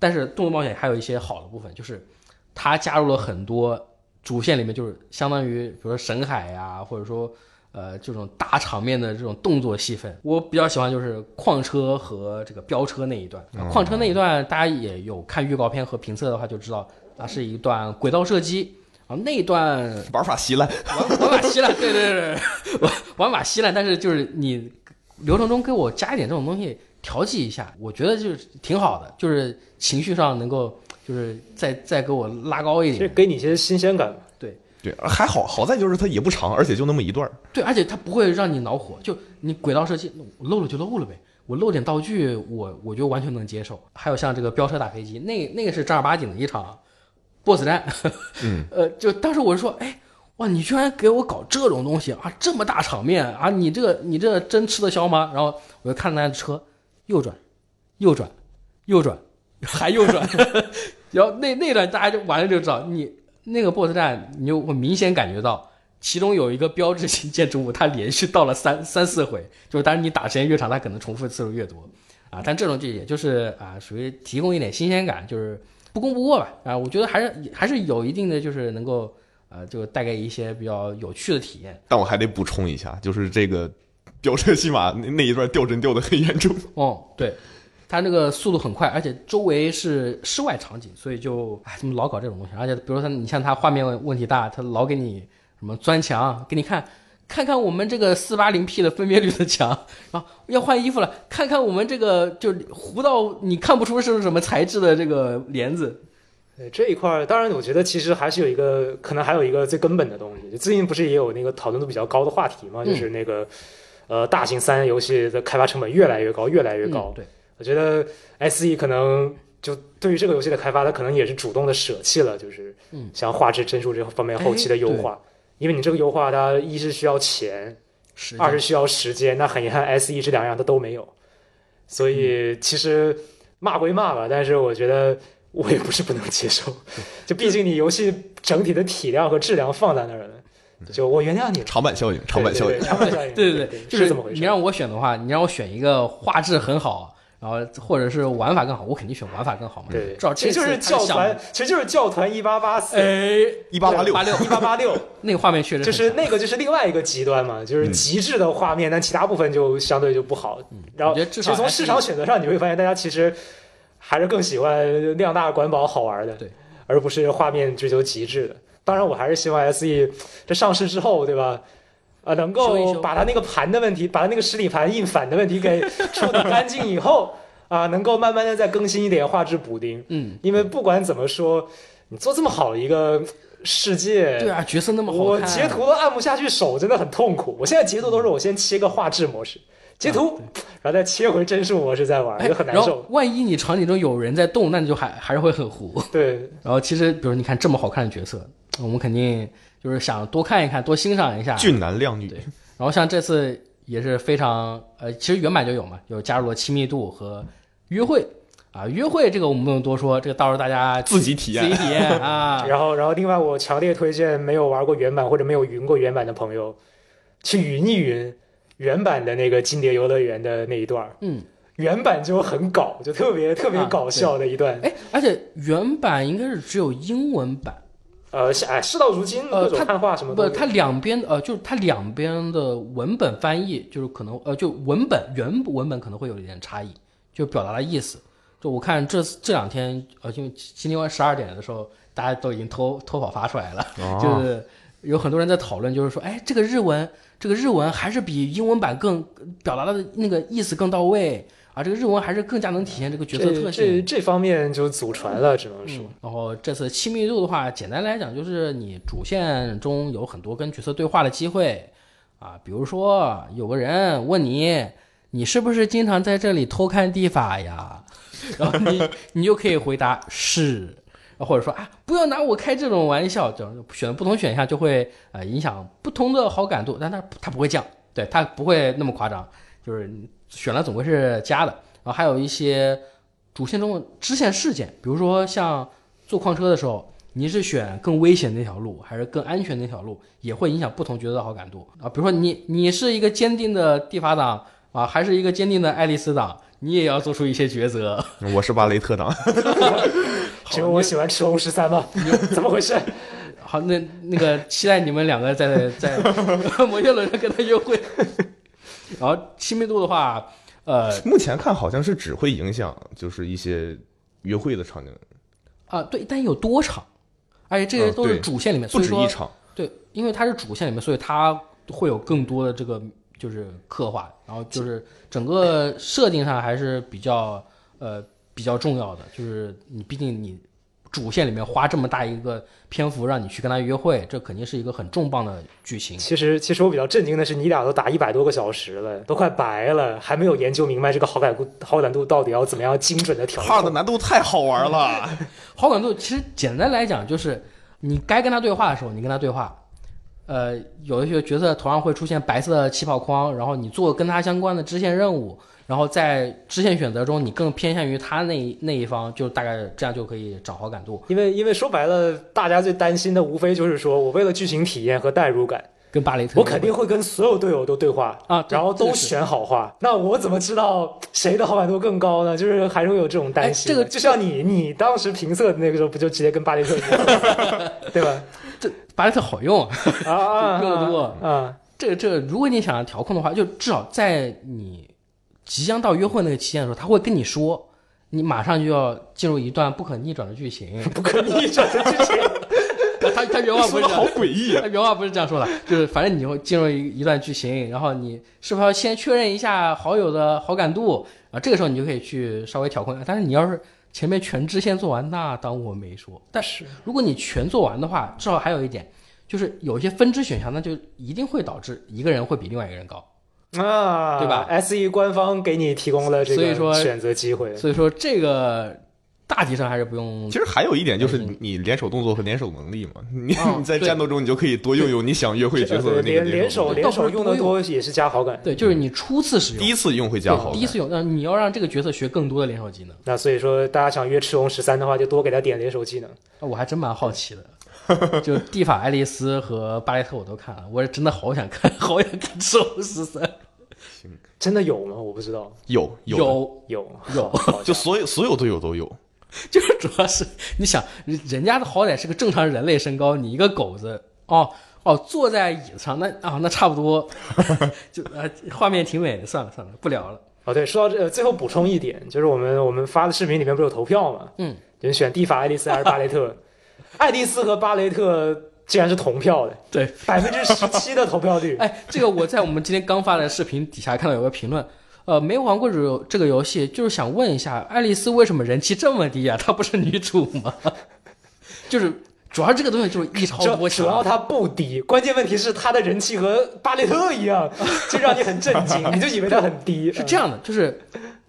但是动作冒险还有一些好的部分，就是它加入了很多主线里面就是相当于比如说神海呀、或者说呃这种大场面的这种动作戏份。我比较喜欢就是矿车和这个飙车那一段。啊矿车那一段大家也有看预告片和评测的话就知道，那是一段轨道射击。啊，那一段玩法稀烂，玩玩法稀烂，对对对对，玩 玩法稀烂，但是就是你流程中给我加一点这种东西调剂一下，我觉得就是挺好的，就是情绪上能够就是再再给我拉高一点。给你一些新鲜感嘛。对，还好好在就是它也不长，而且就那么一段儿。对，而且它不会让你恼火，就你轨道设计我漏了就漏了呗，我漏点道具，我我就完全能接受。还有像这个飙车打飞机，那那个是正儿八经的一场 BOSS 战，嗯，呃，就当时我就说，哎，哇，你居然给我搞这种东西啊，这么大场面啊，你这个你这真吃得消吗？然后我就看那车右转，右转，右转，还右转，然后那那段大家就完了就知道，你那个 BOSS 战，你就会明显感觉到。其中有一个标志性建筑物，它连续到了三三四回，就是当然你打时间越长，它可能重复次数越多啊。但这种就也就是啊，属于提供一点新鲜感，就是不攻不过吧啊。我觉得还是还是有一定的，就是能够呃，就带给一些比较有趣的体验。但我还得补充一下，就是这个飙车戏码那那一段掉帧掉的很严重。哦，对，它那个速度很快，而且周围是室外场景，所以就哎，怎么老搞这种东西？而且比如说它，你像它画面问题大，它老给你什么钻墙，给你看。看看我们这个四八零 P 的分辨率的墙啊，要换衣服了。看看我们这个就糊到你看不出是什么材质的这个帘子，对这一块，当然我觉得其实还是有一个，可能还有一个最根本的东西。最近不是也有那个讨论度比较高的话题嘛，就是那个、呃大型三 A 游戏的开发成本越来越高，越来越高。嗯对，我觉得 SE 可能就对于这个游戏的开发，它可能也是主动的舍弃了，就是嗯像画质、帧数这方面后期的优化。因为你这个优化，它一是需要钱，时二是需要时间。那很遗憾，SE 这两样它都没有。所以其实骂归骂吧，但是我觉得我也不是不能接受。就毕竟你游戏整体的体量和质量放在那儿了，就我原谅你了。长板效应，长板效应对对对。长板效应，对对对，就是这么回事。你让我选的话，你让我选一个画质很好，然后或者是玩法更好，我肯定选玩法更好嘛。对，至少其实就是教团，其实就是教团一八八四，哎，一八八六八六一八八六，那个画面确实就是那个就是另外一个极端嘛，就是嗯极致的画面，但其他部分就相对就不好。然后，其实从市场选择上，你会发现大家其实还是更喜欢量大管饱好玩的，对，而不是画面追求极致的。当然，我还是希望 SE 这上市之后，对吧？啊，能够把它那个盘的问题，把它那个实体盘印反的问题给处理干净以后，啊，能够慢慢的再更新一点画质补丁。嗯，因为不管怎么说，你做这么好的一个世界，对啊，角色那么好看，我截图都按不下去手，真的很痛苦。我现在截图都是我先切个画质模式，截图，然后再切回帧数模式再玩，哎就很难受。万一你场景中有人在动，那你就还还是会很糊。对，然后其实，比如你看这么好看的角色，我们肯定就是想多看一看，多欣赏一下。俊男靓女对，然后像这次也是非常呃，其实原版就有嘛，有加入了亲密度和约会啊，约会这个我们不用多说，这个到时候大家自己体验。自己体验 啊。然后，然后另外我强烈推荐没有玩过原版或者没有云过原版的朋友，去云一云原版的那个金蝶游乐园的那一段儿。嗯，原版就很搞，就特别特别啊搞笑的一段。哎，而且原版应该是只有英文版，呃，是哎，事到如今，呃它各种汉化什么不，都有。它两边呃，就是它两边的文本翻译，就是可能呃，就文本原文本可能会有一点差异，就表达的意思。就我看这这两天，呃，因为今天晚十二点的时候，大家都已经偷偷跑发出来了，哦就是有很多人在讨论，就是说，哎，这个日文，这个日文还是比英文版更表达的那个意思更到位啊，这个日文还是更加能体现这个角色特这性这。这方面就祖传了，只能说。嗯，然后这次亲密度的话，简单来讲就是你主线中有很多跟角色对话的机会啊，比如说有个人问你，你是不是经常在这里偷看地法呀？然后你你就可以回答是，或者说啊，不要拿我开这种玩笑，这样选不同选项就会呃影响不同的好感度，但它它不会降，对，它不会那么夸张，就是你选了总归是加的。然后还有一些主线中的支线事件，比如说像坐矿车的时候，你是选更危险那条路，还是更安全那条路，也会影响不同角色的好感度啊。比如说你你是一个坚定的地法党啊，还是一个坚定的爱丽丝党，你也要做出一些抉择。我是巴雷特党，只有我喜欢吃红十三吗？怎么回事？好，那那个期待你们两个在在摩天轮上跟他约会。然后亲密度的话，呃目前看好像是只会影响就是一些约会的场景，啊对，但有多场，而且这些都是主线里面，不所以说止一场。对，因为它是主线里面，所以它会有更多的这个就是刻画，然后就是整个设定上还是比较呃比较重要的，就是你毕竟你主线里面花这么大一个篇幅让你去跟他约会，这肯定是一个很重磅的剧情。其实，其实我比较震惊的是，你俩都打一百多个小时了，都快白了，还没有研究明白这个好感度好感度到底要怎么样精准的调画的控。难度太好玩了，好感度其实简单来讲就是你该跟他对话的时候，你跟他对话。呃，有一些角色头上会出现白色的气泡框，然后你做跟他相关的支线任务，然后在支线选择中你更偏向于他那一那一方，就大概这样就可以涨好感度。因为，因为说白了，大家最担心的无非就是说我为了剧情体验和代入感，跟巴雷特，我肯定会跟所有队友都对话啊然后都选好话。那我怎么知道谁的好感度更高呢？就是还是会有这种担心这个就像你，你当时评测的那个时候，不就直接跟巴雷特一样，对吧？这巴雷特好用啊。啊啊，用的多啊！这个这个，如果你想要调控的话，就至少在你即将到约会那个期间的时候，他会跟你说，你马上就要进入一段不可逆转的剧情。不可逆转的剧情。他他原话不是这样，诡异啊！他原话不是这样说的，就是反正你会进入一一段剧情，然后你是否要先确认一下好友的好感度啊？这个时候你就可以去稍微调控一下。但是你要是前面全支线做完，那当我没说。但是如果你全做完的话，至少还有一点，就是有一些分支选项，那就一定会导致一个人会比另外一个人高。啊，对吧？S E 官方给你提供了这所以说个选择机会，所以说这个大体上还是不用其实还有一点就是你联手动作和联手能力嘛，你哦你在战斗中你就可以多用用你想约会角色的那个联联手。联手用的多也是加好感。对，就是你初次使用，第一次用会加好感，第一次用，那你要让这个角色学更多的联手技能。那所以说，大家想约赤红十三的话，就多给他点联手技能。啊我还真蛮好奇的，就蒂法、爱丽丝和巴雷特我都看了，我真的好想看，好想看《赤红十三》。真的有吗？我不知道。有有有，有有就所有所有队友都有，就是主要是你想，人人家的好歹是个正常人类身高，你一个狗子，哦哦，坐在椅子上，那啊那差不多，就呃画面挺美的，算了算了，不聊了。哦，对，说到这，呃最后补充一点，就是我们我们发的视频里面不是有投票吗？嗯，就选蒂法、爱丽丝还是巴雷特？爱丽丝和巴雷特竟然是同票的，对，百分之十七的投票率。哎，这个我在我们今天刚发的视频底下看到有个评论，呃，没玩过这这个游戏，就是想问一下，爱丽丝为什么人气这么低啊？她不是女主吗？就是主要这个东西就是一超多强，主主要它不低，关键问题是它的人气和巴雷特一样，就让你很震惊，你就以为它很低。是这样的，就是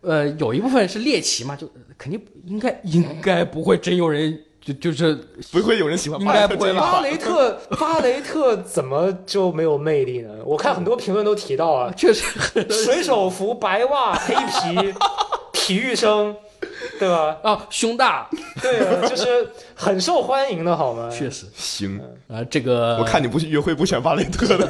呃，有一部分是猎奇嘛，就肯定应该应该不会真有人就就是不会有人喜欢应该不会吧巴雷特，巴雷特怎么就没有魅力呢？我看很多评论都提到啊，确实水手服、白袜、黑皮、体育生，对吧？啊，胸大，对啊，就是很受欢迎的好吗？确实 行，啊，这个我看你不约会不选巴雷特的，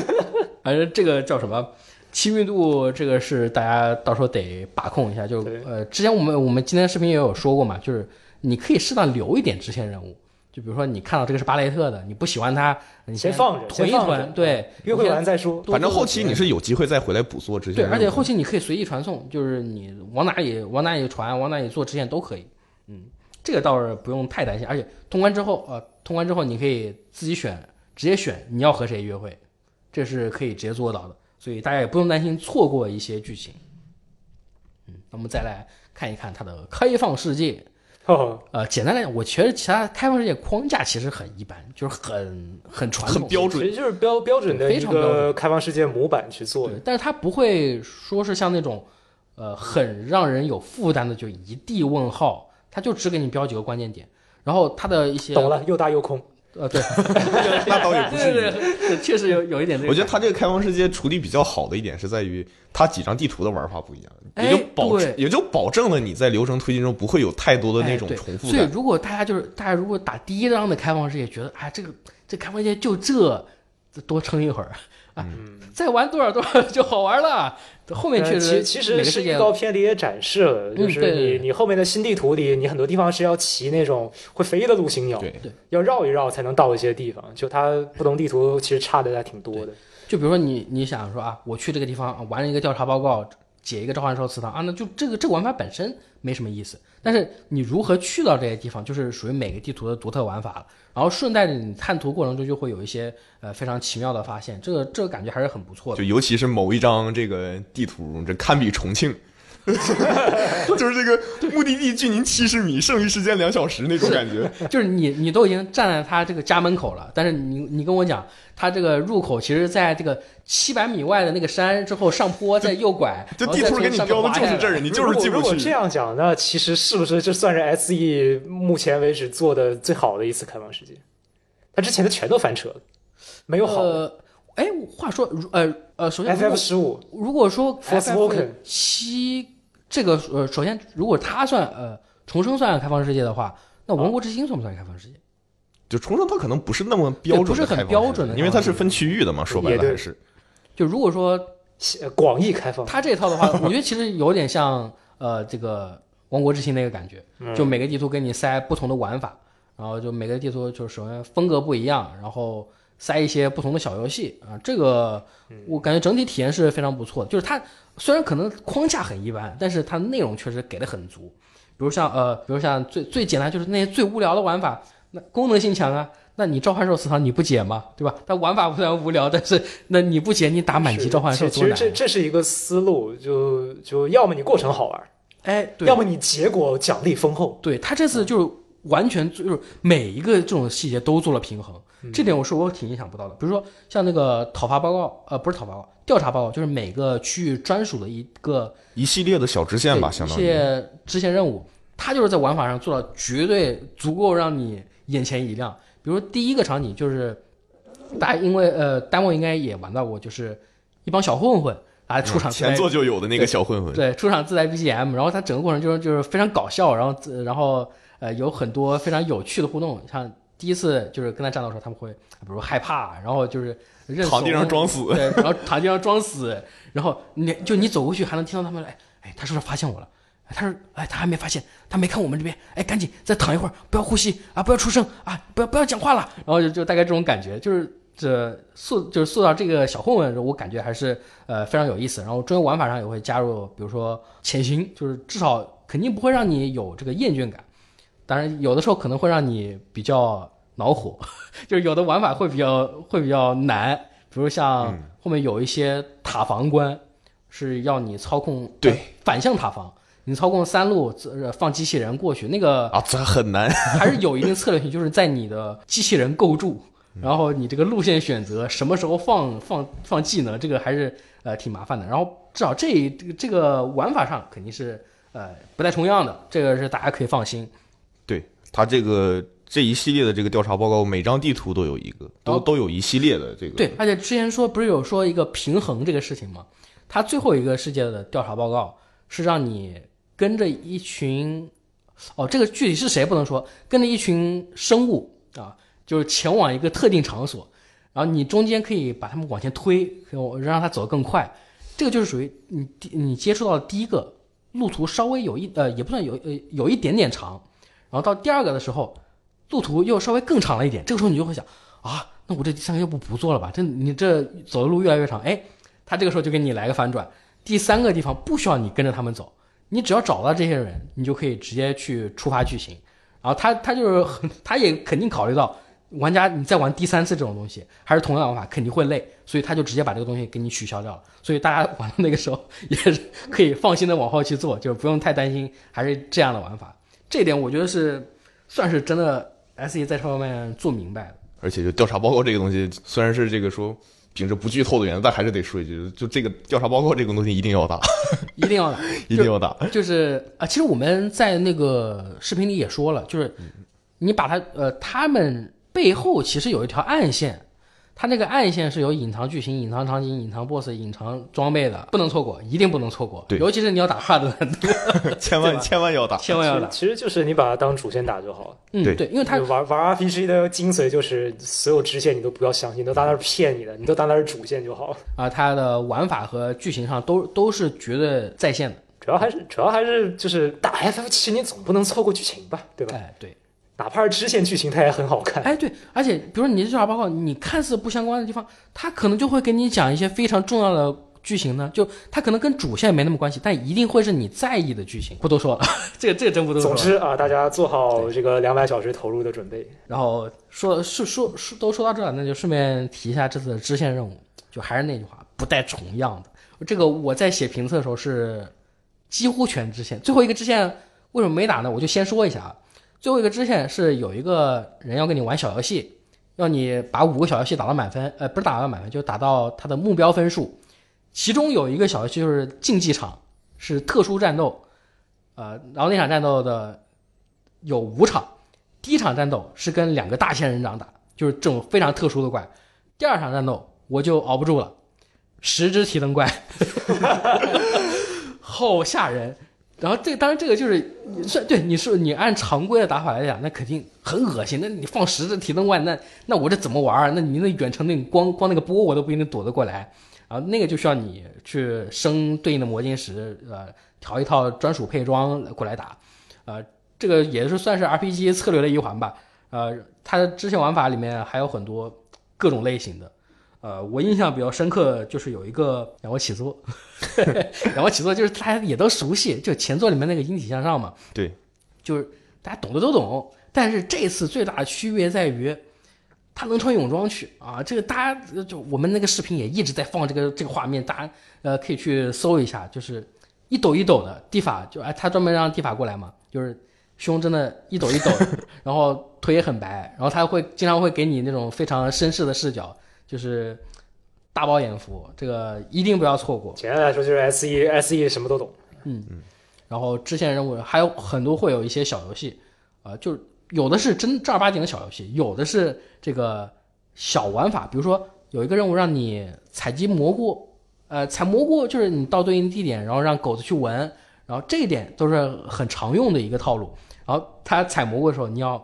反正这个叫什么？亲密度，这个是大家到时候得把控一下。就呃，之前我们我们今天视频也有说过嘛，就是你可以适当留一点支线任务。就比如说你看到这个是巴雷特的，你不喜欢他，你先放着囤一囤，对，约会完再说。反正后期你是有机会再回来补做支线对。而且后期你可以随意传送，就是你往哪里往哪里传，往哪里做支线都可以。嗯，这个倒是不用太担心。而且通关之后，呃，通关之后你可以自己选，直接选你要和谁约会，这是可以直接做到的。所以大家也不用担心错过一些剧情。嗯，那我们再来看一看它的开放世界。哦，呃，简单来讲，我觉得其他开放世界框架其实很一般，就是很很传统，很标准其实就是标标准的非一常标准个开放世界模板去做的，。但是它不会说是像那种，呃，很让人有负担的，就一地问号，它就只给你标几个关键点，然后它的一些懂，了，又大又空。呃，对，那倒也不至对于。对对，确实有有一点这个。我觉得它这个开放世界处理比较好的一点是在于，它几张地图的玩法不一样，哎也就保对也就保证了你在流程推进中不会有太多的那种重复感。所以如果大家就是大家如果打第一张的开放世界，觉得哎这个这开放世界就这，多撑一会儿啊，再玩多少多少就好玩了。后面确呃实其其实是预告片里也展示了，就是你你后面的新地图里，你很多地方是要骑那种会飞的陆行鸟，对对，要绕一绕才能到一些地方。就它不同地图其实差的还挺多的。就比如说你你想说啊，我去这个地方啊完了一个调查报告，解一个召唤兽祠堂啊，那就这个这个玩法本身没什么意思。但是你如何去到这些地方，就是属于每个地图的独特玩法了。然后顺带着你探图过程中就会有一些呃非常奇妙的发现，这个这个感觉还是很不错的就。尤其是某一张这个地图，这堪比重庆，就是这个目的地距您七十米，剩余时间两小时那种感觉。就是你你都已经站在他这个家门口了，但是你你跟我讲，他这个入口其实在这个七百米外的那个山之后上坡再右拐，这然后再地图给你标的就是这儿，你就是进不如果如果这。样讲，那其实是不是这算是 SE 目前为止做的最好的一次开放世界？他之前的全都翻车了，没有好的。呃，哎，话说，如呃呃，首先 FF 果十五如果说 Forspoken FF 七这个呃，首先如果它算呃重生算开放世界的话，那王国之心算不算开放世界？就重生它可能不是那么标准不是很标准的因为它是分区域的嘛，说白了还是。就如果说呃广义开放，它这套的话，我觉得其实有点像呃这个王国之心那个感觉，嗯。就每个地图给你塞不同的玩法，然后就每个地图就首先风格不一样，然后塞一些不同的小游戏啊，这个我感觉整体体验是非常不错的。就是它虽然可能框架很一般，但是它内容确实给的很足。比如像呃，比如像最最简单就是那些最无聊的玩法，那功能性强啊。那你召唤兽祠堂你不解吗？对吧？它玩法虽然无聊，但是那你不解，你打满级召唤兽其其实多难啊？这这是一个思路，就就要么你过程好玩，哎，对，要么你结果奖励丰厚。对他这次就是完全就是每一个这种细节都做了平衡，这点我是我挺意想不到的。比如说像那个讨伐报告，呃，不是讨伐报告，调查报告，就是每个区域专属的一个一系列的小支线吧，相当一于。些支线任务，它就是在玩法上做到绝对足够让你眼前一亮。比如说第一个场景就是，大家因为呃，弹幕应该也玩到过，就是一帮小混混啊出场前作就有的那个小混混，对，出场自带 BGM，然后它整个过程就是就是非常搞笑，然后自然后呃有很多非常有趣的互动，像第一次就是跟他战斗的时候，他们会比如害怕，然后就是认躺地上装死对，然后躺地上装死，然后你就你走过去还能听到他们哎，哎，他是不是发现我了？哎他说：“哎，他还没发现，他没看我们这边。哎，赶紧再躺一会儿，不要呼吸啊，不要出声啊，不要不要讲话了。然后就就大概这种感觉，就是这塑就是塑造这个小混混我感觉还是呃非常有意思。然后中游玩法上也会加入，比如说潜行，就是至少肯定不会让你有这个厌倦感。当然，有的时候可能会让你比较恼火，就是有的玩法会比较会比较难，比如像嗯后面有一些塔防关是要你操控对呃反向塔防，你操控三路呃放机器人过去，那个啊，这很难。还是有一定 策略性，就是在你的机器人构筑，然后你这个路线选择什么时候放放放技能，这个还是呃挺麻烦的。然后至少这这个这个玩法上肯定是呃不太重样的，这个是大家可以放心。对它这个这一系列的这个调查报告，每张地图都有一个，都哦都有一系列的这个。对，而且之前说不是有说一个平衡这个事情吗？它最后一个世界的调查报告是让你跟着一群，哦，这个具体是谁不能说，跟着一群生物啊，就是前往一个特定场所，然后你中间可以把他们往前推，让他走得更快。这个就是属于你你接触到的第一个路途稍微有一呃也不算有呃有一点点长，然后到第二个的时候，路途又稍微更长了一点，这个时候你就会想啊，那我这三个要不不做了吧？这你这走的路越来越长，哎，他这个时候就给你来个反转，第三个地方不需要你跟着他们走，你只要找到这些人，你就可以直接去触发剧情。然后他他就是很，他也肯定考虑到玩家你再玩第三次这种东西，还是同样的玩法肯定会累，所以他就直接把这个东西给你取消掉了。所以大家玩到那个时候也是可以放心的往后去做，就是不用太担心还是这样的玩法。这点我觉得是算是真的 S E 在这方面做明白了。而且就调查报告这个东西，虽然是这个说秉着不剧透的原则，但还是得说一句，就这个调查报告这个东西一定要打，一定要打，一定要打。就是啊，其实我们在那个视频里也说了，就是你把它呃，他们背后其实有一条暗线，它那个暗线是有隐藏剧情、隐藏场景、隐藏 BOSS、隐藏装备的，不能错过，一定不能错过。对尤其是你要打 hard 的，千万千万要打。千万要打。其实就是你把它当主线打就好了。嗯，对，因为它就玩玩 RPG 的精髓就是所有支线你都不要相信，都当它是骗你的，你都当它是主线就好了。啊，它的玩法和剧情上都都是绝对在线的。主要还是主要还是就是打 FF，七你总不能错过剧情吧，对吧？哎，对，哪怕是支线剧情，它也很好看。哎，对，而且比如说你这调查报告，你看似不相关的地方，它可能就会给你讲一些非常重要的剧情呢，就它可能跟主线没那么关系，但一定会是你在意的剧情。不多说了，这个这个真不多说了。总之啊，大家做好这个两百小时投入的准备。然后说说说说都说到这了，那就顺便提一下这次的支线任务，就还是那句话，不带重样的。这个我在写评测的时候是几乎全支线，最后一个支线为什么没打呢？我就先说一下啊，最后一个支线是有一个人要跟你玩小游戏，要你把五个小游戏打到满分，呃，不是打到满分，就打到他的目标分数。其中有一个小游戏就是竞技场，是特殊战斗，呃，然后那场战斗的有五场。第一场战斗是跟两个大仙人掌打，就是这种非常特殊的怪。第二场战斗我就熬不住了，十只提灯怪，好吓人。然后这当然这个就是算对你说你按常规的打法来讲，那肯定很恶心。那你放十只提灯怪，那那我这怎么玩儿？那你那远程那光 光那个波我都不一定躲得过来。然后那个就需要你去升对应的魔晶石，呃，调一套专属配装过来打，呃，这个也是算是 RPG 策略的一环吧。呃，它的支线玩法里面还有很多各种类型的。呃，我印象比较深刻就是有一个仰卧起坐，仰卧起坐就是大家也都熟悉，就前作里面那个引体向上嘛。对，就是大家懂的都懂。但是这次最大的区别在于，他能穿泳装去啊！这个大家就我们那个视频也一直在放这个这个画面，大家呃可以去搜一下，就是一抖一抖的地法，就哎他专门让地法过来嘛，就是胸真的一抖一抖的，然后腿也很白，然后他会经常会给你那种非常绅士的视角，就是大饱眼福，这个一定不要错过。简单来说就是 S E S E 什么都懂。嗯然后支线任务还有很多会有一些小游戏，啊、就是有的是真正儿八经的小游戏，有的是这个小玩法，比如说有一个任务让你采集蘑菇，呃，采蘑菇就是你到对应地点，然后让狗子去闻，然后这一点都是很常用的一个套路。然后它采蘑菇的时候，你要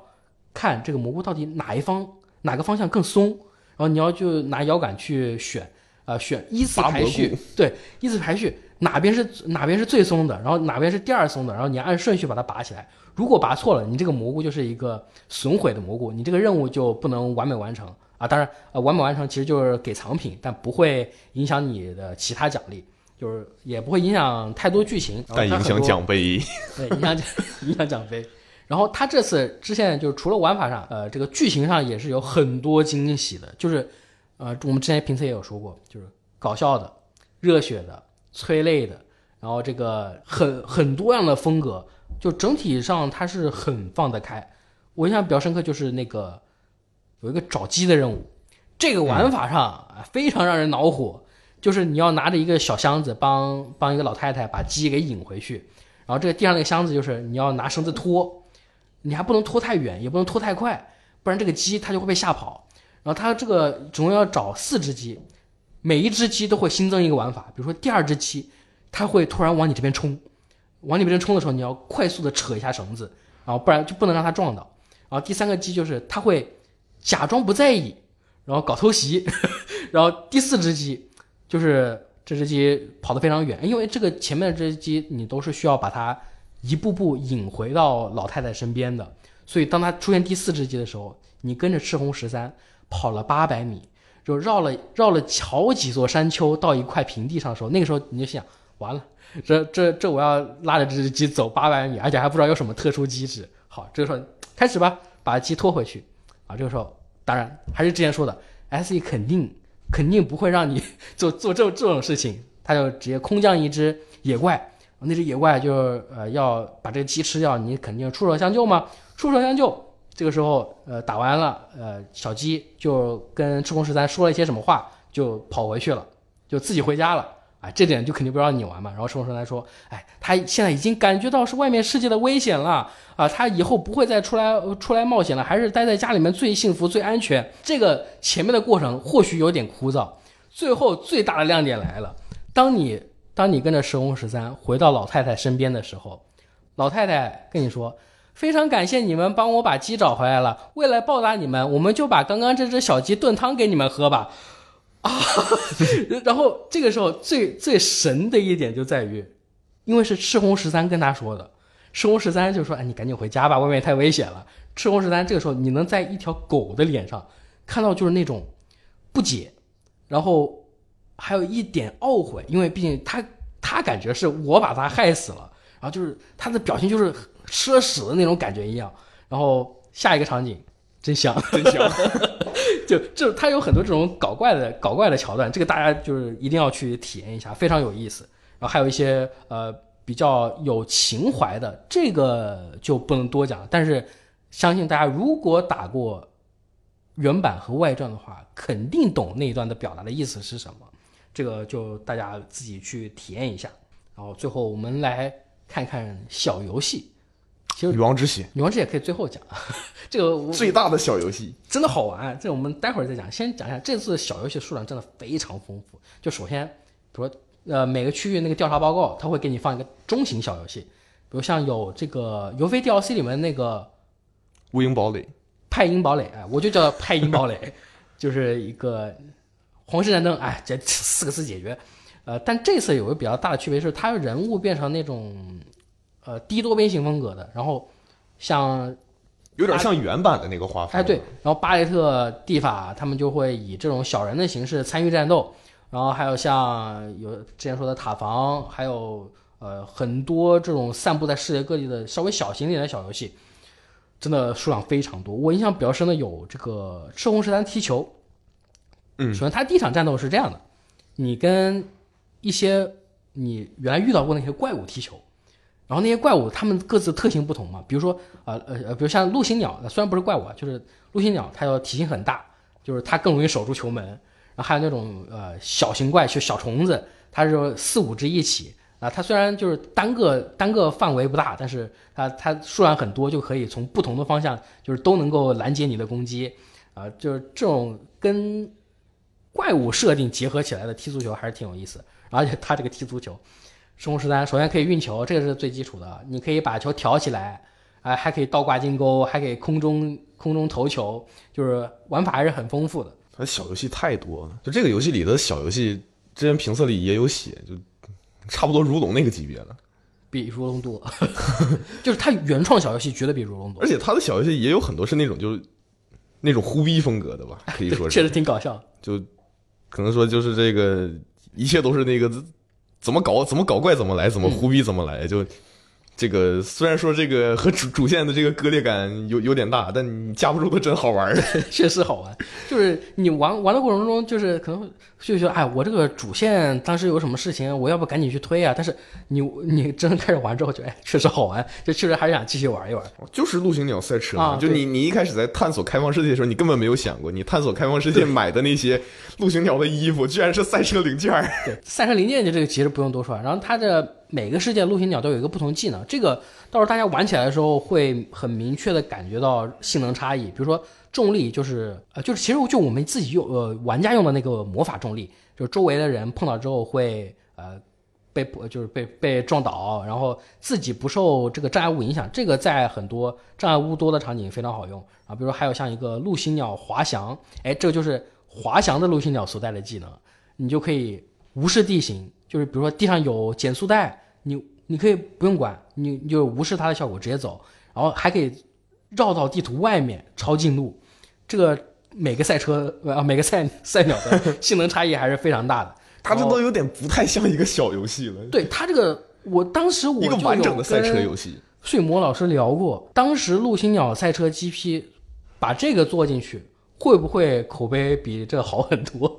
看这个蘑菇到底哪一方哪个方向更松，然后你要就拿摇杆去选，呃，选依次排序，对，依次排序，哪边是哪边是最松的，然后哪边是第二松的，然后你按顺序把它拔起来。如果拔错了，你这个蘑菇就是一个损毁的蘑菇，你这个任务就不能完美完成啊。当然，呃，完美完成其实就是给藏品，但不会影响你的其他奖励，就是也不会影响太多剧情，但影响奖杯。对，影响奖 影响奖杯。然后他这次支线就是除了玩法上，呃，这个剧情上也是有很多惊喜的，就是呃，我们之前评测也有说过，就是搞笑的、热血的、催泪的，然后这个很很多样的风格，就整体上它是很放得开。我印象比较深刻就是那个有一个找鸡的任务，这个玩法上啊非常让人恼火，就是你要拿着一个小箱子帮帮一个老太太把鸡给引回去，然后这个地上那个箱子就是你要拿绳子拖，你还不能拖太远，也不能拖太快，不然这个鸡它就会被吓跑。然后它这个总共要找四只鸡，每一只鸡都会新增一个玩法，比如说第二只鸡，它会突然往你这边冲，往里边冲的时候，你要快速的扯一下绳子，然后不然就不能让它撞到。然后第三个鸡就是它会假装不在意，然后搞偷袭。然后第四只鸡就是这只鸡跑得非常远，因为这个前面的这只鸡你都是需要把它一步步引回到老太太身边的，所以当它出现第四只鸡的时候，你跟着赤红十三跑了八百米，就绕了绕了好几座山丘到一块平地上的时候，那个时候你就想，完了，这这这我要拉着这只鸡走八百米，而且还不知道有什么特殊机制。好，这个时候开始吧，把鸡拖回去啊。这个时候，当然还是之前说的，SE 肯定肯定不会让你 做做这这种事情，他就直接空降一只野怪，那只野怪就呃要把这个鸡吃掉，你肯定出手相救嘛，出手相救。这个时候，呃，打完了，呃，小鸡就跟赤红十三说了一些什么话，就跑回去了，就自己回家了。啊，这点就肯定不让你玩嘛。然后赤红十三说，哎，他现在已经感觉到是外面世界的危险了啊，他以后不会再出来出来冒险了，还是待在家里面最幸福最安全。这个前面的过程或许有点枯燥，最后最大的亮点来了，当你当你跟着赤红十三回到老太太身边的时候，老太太跟你说。非常感谢你们帮我把鸡找回来了。为了报答你们，我们就把刚刚这只小鸡炖汤给你们喝吧。啊，然后这个时候最最神的一点就在于，因为是赤红十三跟他说的，赤红十三就说：“哎，你赶紧回家吧，外面太危险了。”赤红十三这个时候，你能在一条狗的脸上看到就是那种不解，然后还有一点懊悔，因为毕竟他他感觉是我把他害死了，然后就是他的表情就是吃了屎的那种感觉一样。然后下一个场景真香，真香。就这，他有很多这种搞怪的搞怪的桥段，这个大家就是一定要去体验一下，非常有意思。然后还有一些呃比较有情怀的，这个就不能多讲。但是相信大家如果打过原版和外传的话，肯定懂那一段的表达的意思是什么。这个就大家自己去体验一下。然后最后我们来看看小游戏。其实女王之血，女王之血可以最后讲，这个我最大的小游戏，真的好玩，这我们待会儿再讲。先讲一下这次小游戏数量真的非常丰富。就首先，比如说呃每个区域那个调查报告，它会给你放一个中型小游戏，比如像有这个游飞 DLC 里面那个乌鹰堡垒，派因堡垒，哎，我就叫派因堡垒，就是一个皇室战争，哎，这四个字解决。呃，但这次有个比较大的区别是，它人物变成那种呃低多边形风格的，然后像有点像原版的那个画风。哎，对，然后巴雷特蒂法他们就会以这种小人的形式参与战斗，然后还有像有之前说的塔防，还有呃很多这种散布在世界各地的稍微小型一点的小游戏，真的数量非常多。我印象比较深的有这个赤红十三踢球，嗯首先它第一场战斗是这样的，你跟一些你原来遇到过那些怪物踢球。然后那些怪物，它们各自特性不同嘛，比如说，呃呃呃，比如像陆行鸟，虽然不是怪物啊，就是陆行鸟，它要体型很大，就是它更容易守住球门。然后还有那种呃小型怪，就小虫子，它是四五只一起啊，它虽然就是单个单个范围不大，但是它它数量很多，就可以从不同的方向，就是都能够拦截你的攻击啊，就是这种跟怪物设定结合起来的踢足球还是挺有意思，而且他这个踢足球。生红十三首先可以运球，这个是最基础的。你可以把球挑起来，哎、还可以倒挂金钩，还可以空中空中投球，就是玩法还是很丰富的。它小游戏太多了，就这个游戏里的小游戏，之前评测里也有写，就差不多如龙那个级别的。比如龙多，就是它原创小游戏绝对比如龙多而，且它的小游戏也有很多是那种就是那种忽逼风格的吧，可以说是确，实挺搞笑。就可能说就是这个一切都是那个怎么搞怎么搞怪怎么来，怎么忽逼怎么来，就。这个虽然说这个和主主线的这个割裂感有有点大，但你架不住它真好玩儿。确实好玩，就是你玩玩的过程中，就是可能就觉得，哎，我这个主线当时有什么事情，我要不赶紧去推啊？但是你你真的开始玩之后，觉得哎，确实好玩，就确实还是想继续玩一玩。就是陆行鸟赛车啊嘛，就你你一开始在探索开放世界的时候，你根本没有想过，你探索开放世界买的那些陆行鸟的衣服，居然是赛车零件。对，赛车零件就这个其实不用多说，然后它的每个世界陆行鸟都有一个不同技能，这个到时候大家玩起来的时候会很明确的感觉到性能差异。比如说重力，就是呃，就是其实就我们自己用呃玩家用的那个魔法重力，就是周围的人碰到之后会呃被就是被被撞倒，然后自己不受这个障碍物影响，这个在很多障碍物多的场景非常好用啊。比如说还有像一个陆行鸟滑翔，哎，这个就是滑翔的陆行鸟所带的技能，你就可以无视地形，就是比如说地上有减速带，你你可以不用管，你你就无视它的效果直接走，然后还可以绕到地图外面超近路，这个每个赛车啊每个赛赛鸟的 性能差异还是非常大的。它这都有点不太像一个小游戏了，对它这个，我当时我一个就有完整的赛车跟游戏。睡魔老师聊过，当时陆星鸟赛车 GP 把这个做进去，会不会口碑比这个好很多？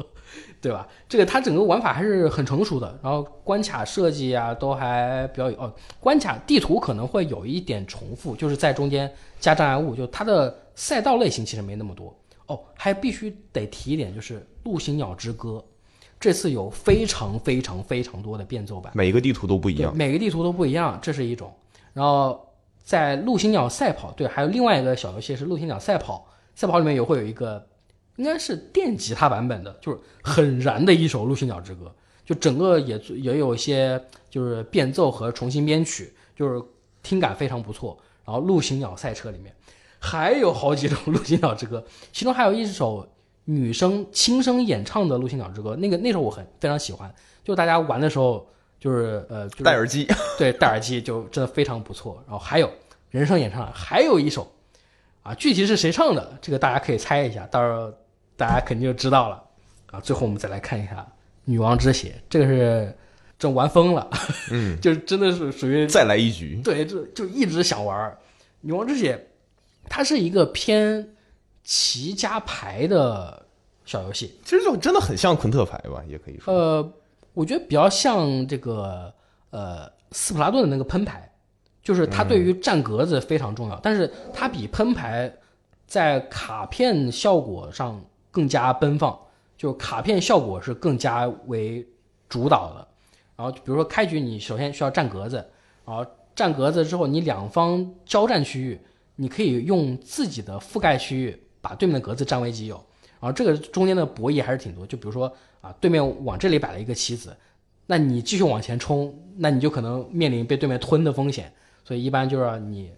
对吧？这个它整个玩法还是很成熟的，然后关卡设计啊都还比较有哦，关卡地图可能会有一点重复，就是在中间加障碍物，就它的赛道类型其实没那么多哦。还必须得提一点，就是《陆行鸟之歌》，这次有非常非常非常多的变奏版。每一个地图都不一，样，每个地图都不一样，这是一种。然后在陆行鸟赛跑，对，还有另外一个小游戏是陆行鸟赛跑，赛跑里面也会有一个，应该是电吉他版本的，就是很燃的一首《陆行鸟之歌》，就整个也也有一些就是变奏和重新编曲，就是听感非常不错。然后陆行鸟赛车里面还有好几种《陆行鸟之歌》，其中还有一首女生轻声演唱的《陆行鸟之歌》，那个那首我很非常喜欢，就大家玩的时候就是呃，就是戴耳机。对，戴耳机就真的非常不错。然后还有人声演唱，还有一首啊，具体是谁唱的，这个大家可以猜一下，到时候大家肯定就知道了啊。最后我们再来看一下《女王之血》，这个是真玩疯了，嗯，就是真的是属于再来一局。对，就就一直想玩《女王之血》，它是一个偏棋加牌的小游戏，其实就真的很像昆特牌吧，也可以说。呃，我觉得比较像这个呃斯普拉顿的那个喷牌，就是它对于占格子非常重要，但是它比喷牌在卡片效果上更加奔放，就卡片效果是更加为主导的。然后比如说开局你首先需要占格子，然后占格子之后你两方交战区域，你可以用自己的覆盖区域把对面的格子占为己有。然后这个中间的博弈还是挺多，就比如说啊，对面往这里摆了一个棋子，那你继续往前冲，那你就可能面临被对面吞的风险。所以一般就是你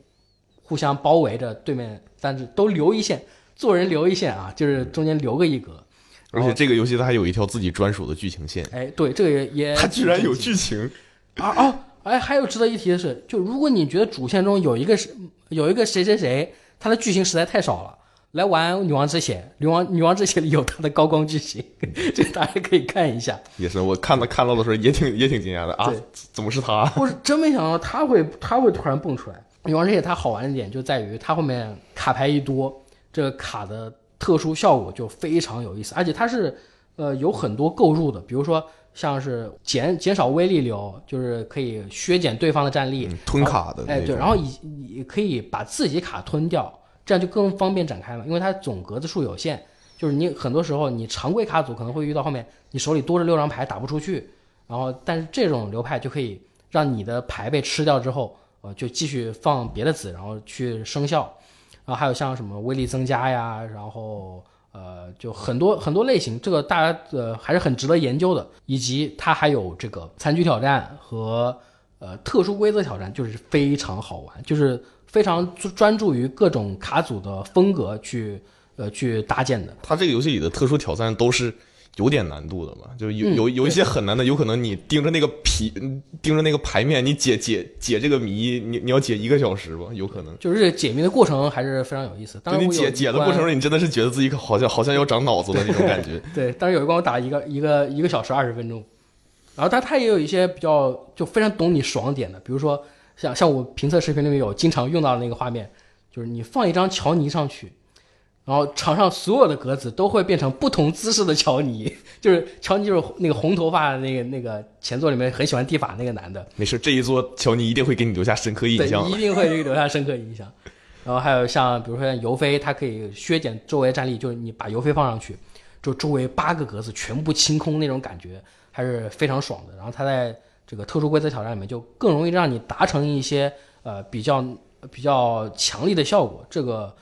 互相包围着对面，但是都留一线，做人留一线啊，就是中间留个一格。而且这个游戏它还有一条自己专属的剧情线，哎，对，这个也也它居然有剧情。啊啊，哎，还有值得一提的是，就如果你觉得主线中有一个是有一个谁谁谁，他的剧情实在太少了，来玩《女王之血》，《女王女王之血》里有他的高光剧情，这大家可以看一下。也是我看到看到的时候也挺也挺惊讶的啊对，怎么是他？我是真没想到他会他会突然蹦出来。女王之血它好玩的点就在于它后面卡牌一多，这个卡的特殊效果就非常有意思，而且它是呃有很多构筑的，比如说像是减减少威力流，就是可以削减对方的战力，嗯吞卡的那哎对，然后以你可以把自己卡吞掉，这样就更方便展开嘛，因为它总格子数有限，就是你很多时候你常规卡组可能会遇到后面你手里多着六张牌打不出去，然后但是这种流派就可以让你的牌被吃掉之后，呃，就继续放别的子，然后去生效，然后还有像什么威力增加呀，然后呃，就很多很多类型，这个大家呃还是很值得研究的，以及它还有这个残局挑战和呃特殊规则挑战，就是非常好玩，就是非常专专注于各种卡组的风格去呃去搭建的。它这个游戏里的特殊挑战都是有点难度的吧，就有嗯有有一些很难的，有可能你盯着那个皮，盯着那个牌面，你解解解这个谜，你你要解一个小时吧，有可能。就是解谜的过程还是非常有意思。当就你解解的过程中，你真的是觉得自己好像好像要长脑子的那种感觉。对，当时有一关我打一个一个一个小时二十分钟，然后但他也有一些比较就非常懂你爽点的，比如说像像我评测视频里面有经常用到的那个画面，就是你放一张乔尼上去，然后场上所有的格子都会变成不同姿势的乔尼，就是乔尼就是那个红头发的那个那个前作里面很喜欢蒂法那个男的，没事，这一座乔尼一定会给你留下深刻印，象的。一定会留下深刻印象。然后还有像比如说像尤菲，他可以削减周围战力，就是你把尤菲放上去，就周围八个格子全部清空那种感觉，还是非常爽的。然后他在这个特殊规则挑战里面，就更容易让你达成一些呃比较比较强力的效果。这个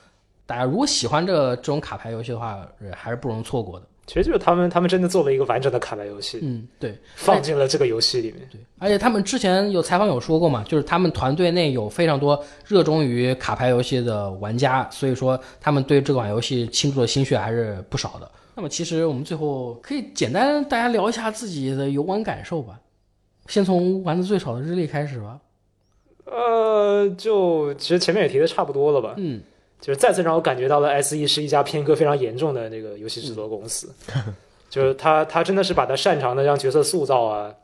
大家如果喜欢这这种卡牌游戏的话，呃还是不容错过的。其实就是他们他们真的做了一个完整的卡牌游戏，嗯，对放进了这个游戏里面。对，而且他们之前有采访有说过嘛，就是他们团队内有非常多热衷于卡牌游戏的玩家，所以说他们对这款游戏倾注的心血还是不少的。那么其实我们最后可以简单大家聊一下自己的游玩感受吧，先从玩的最少的日历开始吧。呃，就其实前面也提的差不多了吧，嗯，就是再次让我感觉到了 SE 是一家偏科非常严重的那个游戏制作公司，就是他他真的是把他擅长的让角色塑造啊、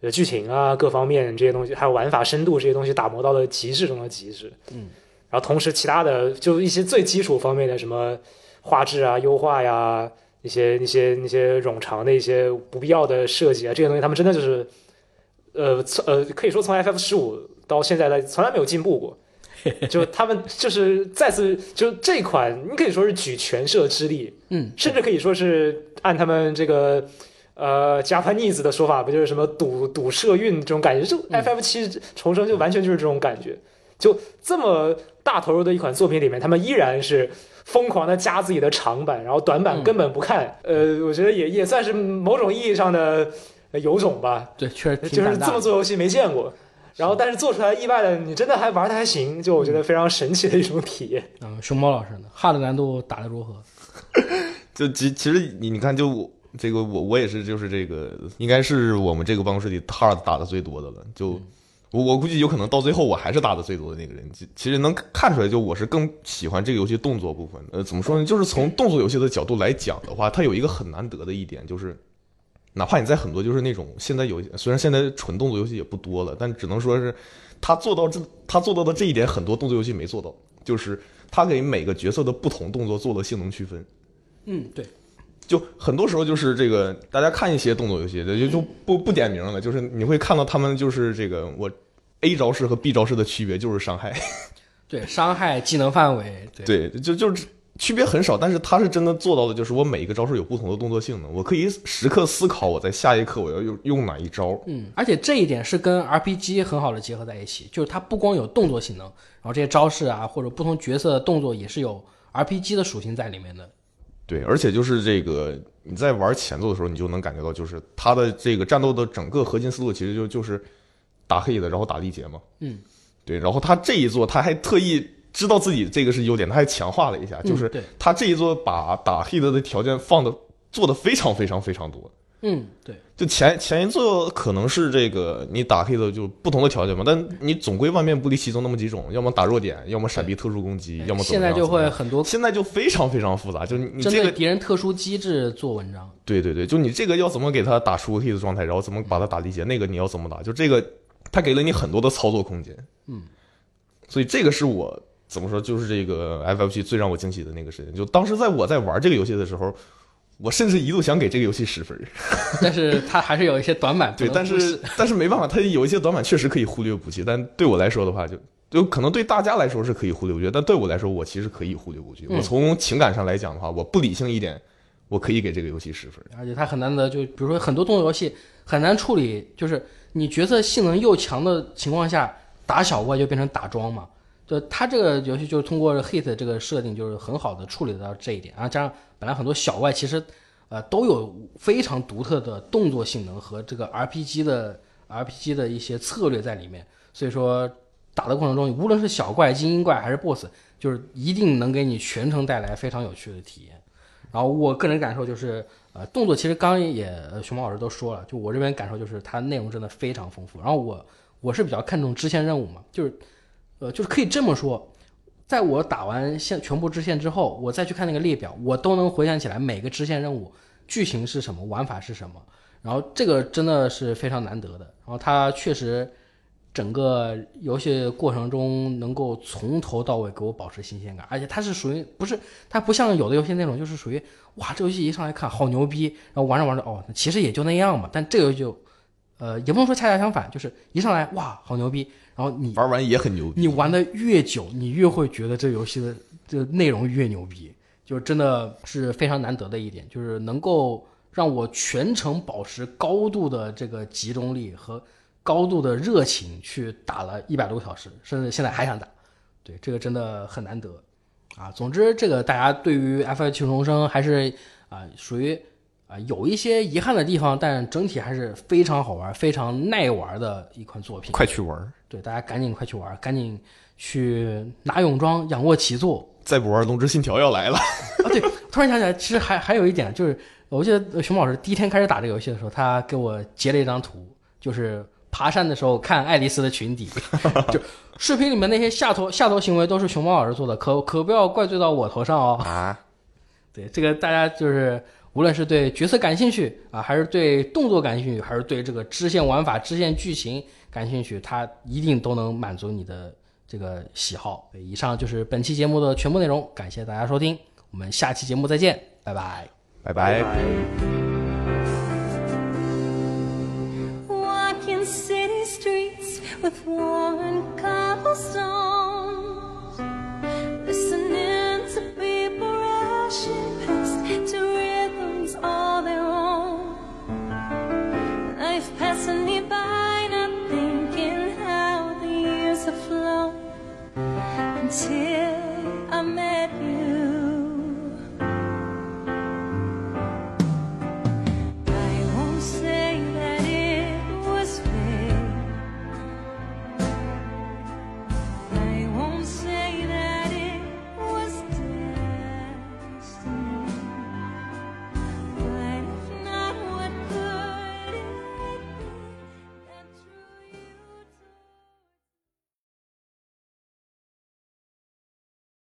呃剧情啊各方面这些东西，还有玩法深度这些东西打磨到了极致中的极致。嗯，然后同时其他的就一些最基础方面的什么画质啊、优化呀、一些一些那些冗长的一些不必要的设计啊，这些东西他们真的就是呃呃可以说从 FF 十五到现在的从来没有进步过。就他们就是再次就这款，你可以说是举全社之力，嗯，甚至可以说是按他们这个呃 Japanese 的说法，不就是什么赌赌社运这种感觉？就嗯 FF 七重生就完全就是这种感觉。就这么大投入的一款作品里面，他们依然是疯狂的加自己的长板，然后短板嗯根本不看。呃，我觉得也也算是某种意义上的呃有种吧。对，确实挺就是这么。做游戏没见过。然后，但是做出来意外的，你真的还玩的还行，就我觉得非常神奇的一种体验。嗯，熊猫老师呢？hard 难度打得如何？就其其实你你看，就这个我我也是，就是这个应该是我们这个办公室里 hard 打的最多的了。就我我估计有可能到最后我还是打的最多的那个人。其其实能看出来，就我是更喜欢这个游戏动作部分。呃，怎么说呢？就是从动作游戏的角度来讲的话，它有一个很难得的一点，就是哪怕你在很多就是那种现在有虽然现在纯动作游戏也不多了，但只能说是他做到这他做到的这一点，很多动作游戏没做到，就是他给每个角色的不同动作做了性能区分。嗯，对，就很多时候就是这个，大家看一些动作游戏，就就不不点名了，就是你会看到他们就是这个我 A 招式和 B 招式的区别就是伤害，对，伤害、技能范围，对，对，就就是区别很少，但是他是真的做到的，就是我每一个招式有不同的动作性能，我可以时刻思考我在下一刻我要用用哪一招。嗯，而且这一点是跟 RPG 很好的结合在一起，就是它不光有动作性能，然后这些招式啊或者不同角色的动作也是有 RPG 的属性在里面的。对，而且就是这个你在玩前奏的时候，你就能感觉到，就是他的这个战斗的整个核心思路其实就就是打黑的，然后打力竭嘛。嗯，对，然后他这一做，他还特意知道自己这个是优点，他还强化了一下，就是他这一座把打 hit 的条件放的做的非常非常非常多。嗯，对，就前前一座可能是这个你打 hit 就不同的条件嘛，但你总归万变不离其宗那么几种，要么打弱点，要么闪避特殊攻击，要么现在就会很多现在就非常非常复杂，就你这个对敌人特殊机制做文章。对对对，就你这个要怎么给他打出 hit 状态，然后怎么把他打力竭，那个你要怎么打，就这个他给了你很多的操作空间。嗯，所以这个是我怎么说，就是这个 FFG 最让我惊喜的那个事情。就当时在我在玩这个游戏的时候，我甚至一度想给这个游戏十分。但是它还是有一些短板，对，但是但是没办法，它有一些短板确实可以忽略不计，但对我来说的话就。就可能对大家来说是可以忽略不计，但对我来说，我其实可以忽略不计。嗯我从情感上来讲的话，我不理性一点，我可以给这个游戏十分。而且它很难得，就比如说很多动作游戏很难处理，就是你角色性能又强的情况下，打小怪就变成打桩嘛。就它这个游戏就是通过 hit 这个设定，就是很好的处理到这一点，然后加上本来很多小怪其实呃都有非常独特的动作性能和这个 RPG 的 RPG 的一些策略在里面，所以说打的过程中，无论是小怪、精英怪还是 BOSS，就是一定能给你全程带来非常有趣的体验。然后我个人感受就是，呃，动作其实刚也熊猫老师都说了，就我这边感受就是它内容真的非常丰富。然后我我是比较看重支线任务嘛，就是呃就是可以这么说，在我打完线全部支线之后，我再去看那个列表，我都能回想起来每个支线任务剧情是什么，玩法是什么。然后这个真的是非常难得的。然后它确实整个游戏过程中能够从头到尾给我保持新鲜感，而且它是属于不是它不像有的游戏那种，就是属于哇这游戏一上来看好牛逼，然后玩着玩着哦其实也就那样嘛。但这个就呃也不能说恰恰相反，就是一上来哇好牛逼，然后你玩完也很牛逼。你玩的越久，你越会觉得这游戏的这内容越牛逼，就真的是非常难得的一点，就是能够让我全程保持高度的这个集中力和高度的热情去打了一百多个小时，甚至现在还想打，对这个真的很难得啊。总之，这个大家对于 F.I. 七重生还是啊、属于啊、有一些遗憾的地方，但整体还是非常好玩、非常耐玩的一款作品。快去玩，对，大家赶紧快去玩，赶紧去拿泳装，仰卧起坐。再不玩《龙之信条》要来了。啊，对，突然想起来，其实还还有一点，就是我记得熊老师第一天开始打这个游戏的时候，他给我截了一张图，就是爬山的时候看爱丽丝的裙底，就视频里面那些下头下头行为都是熊猫老师做的，可可不要怪罪到我头上哦。啊，对，这个大家就是无论是对角色感兴趣啊，还是对动作感兴趣，还是对这个支线玩法、支线剧情感兴趣，它一定都能满足你的这个喜好。以上就是本期节目的全部内容，感谢大家收听，我们下期节目再见，拜拜。拜拜。Walking city streets with worn cobblestone. until I met you.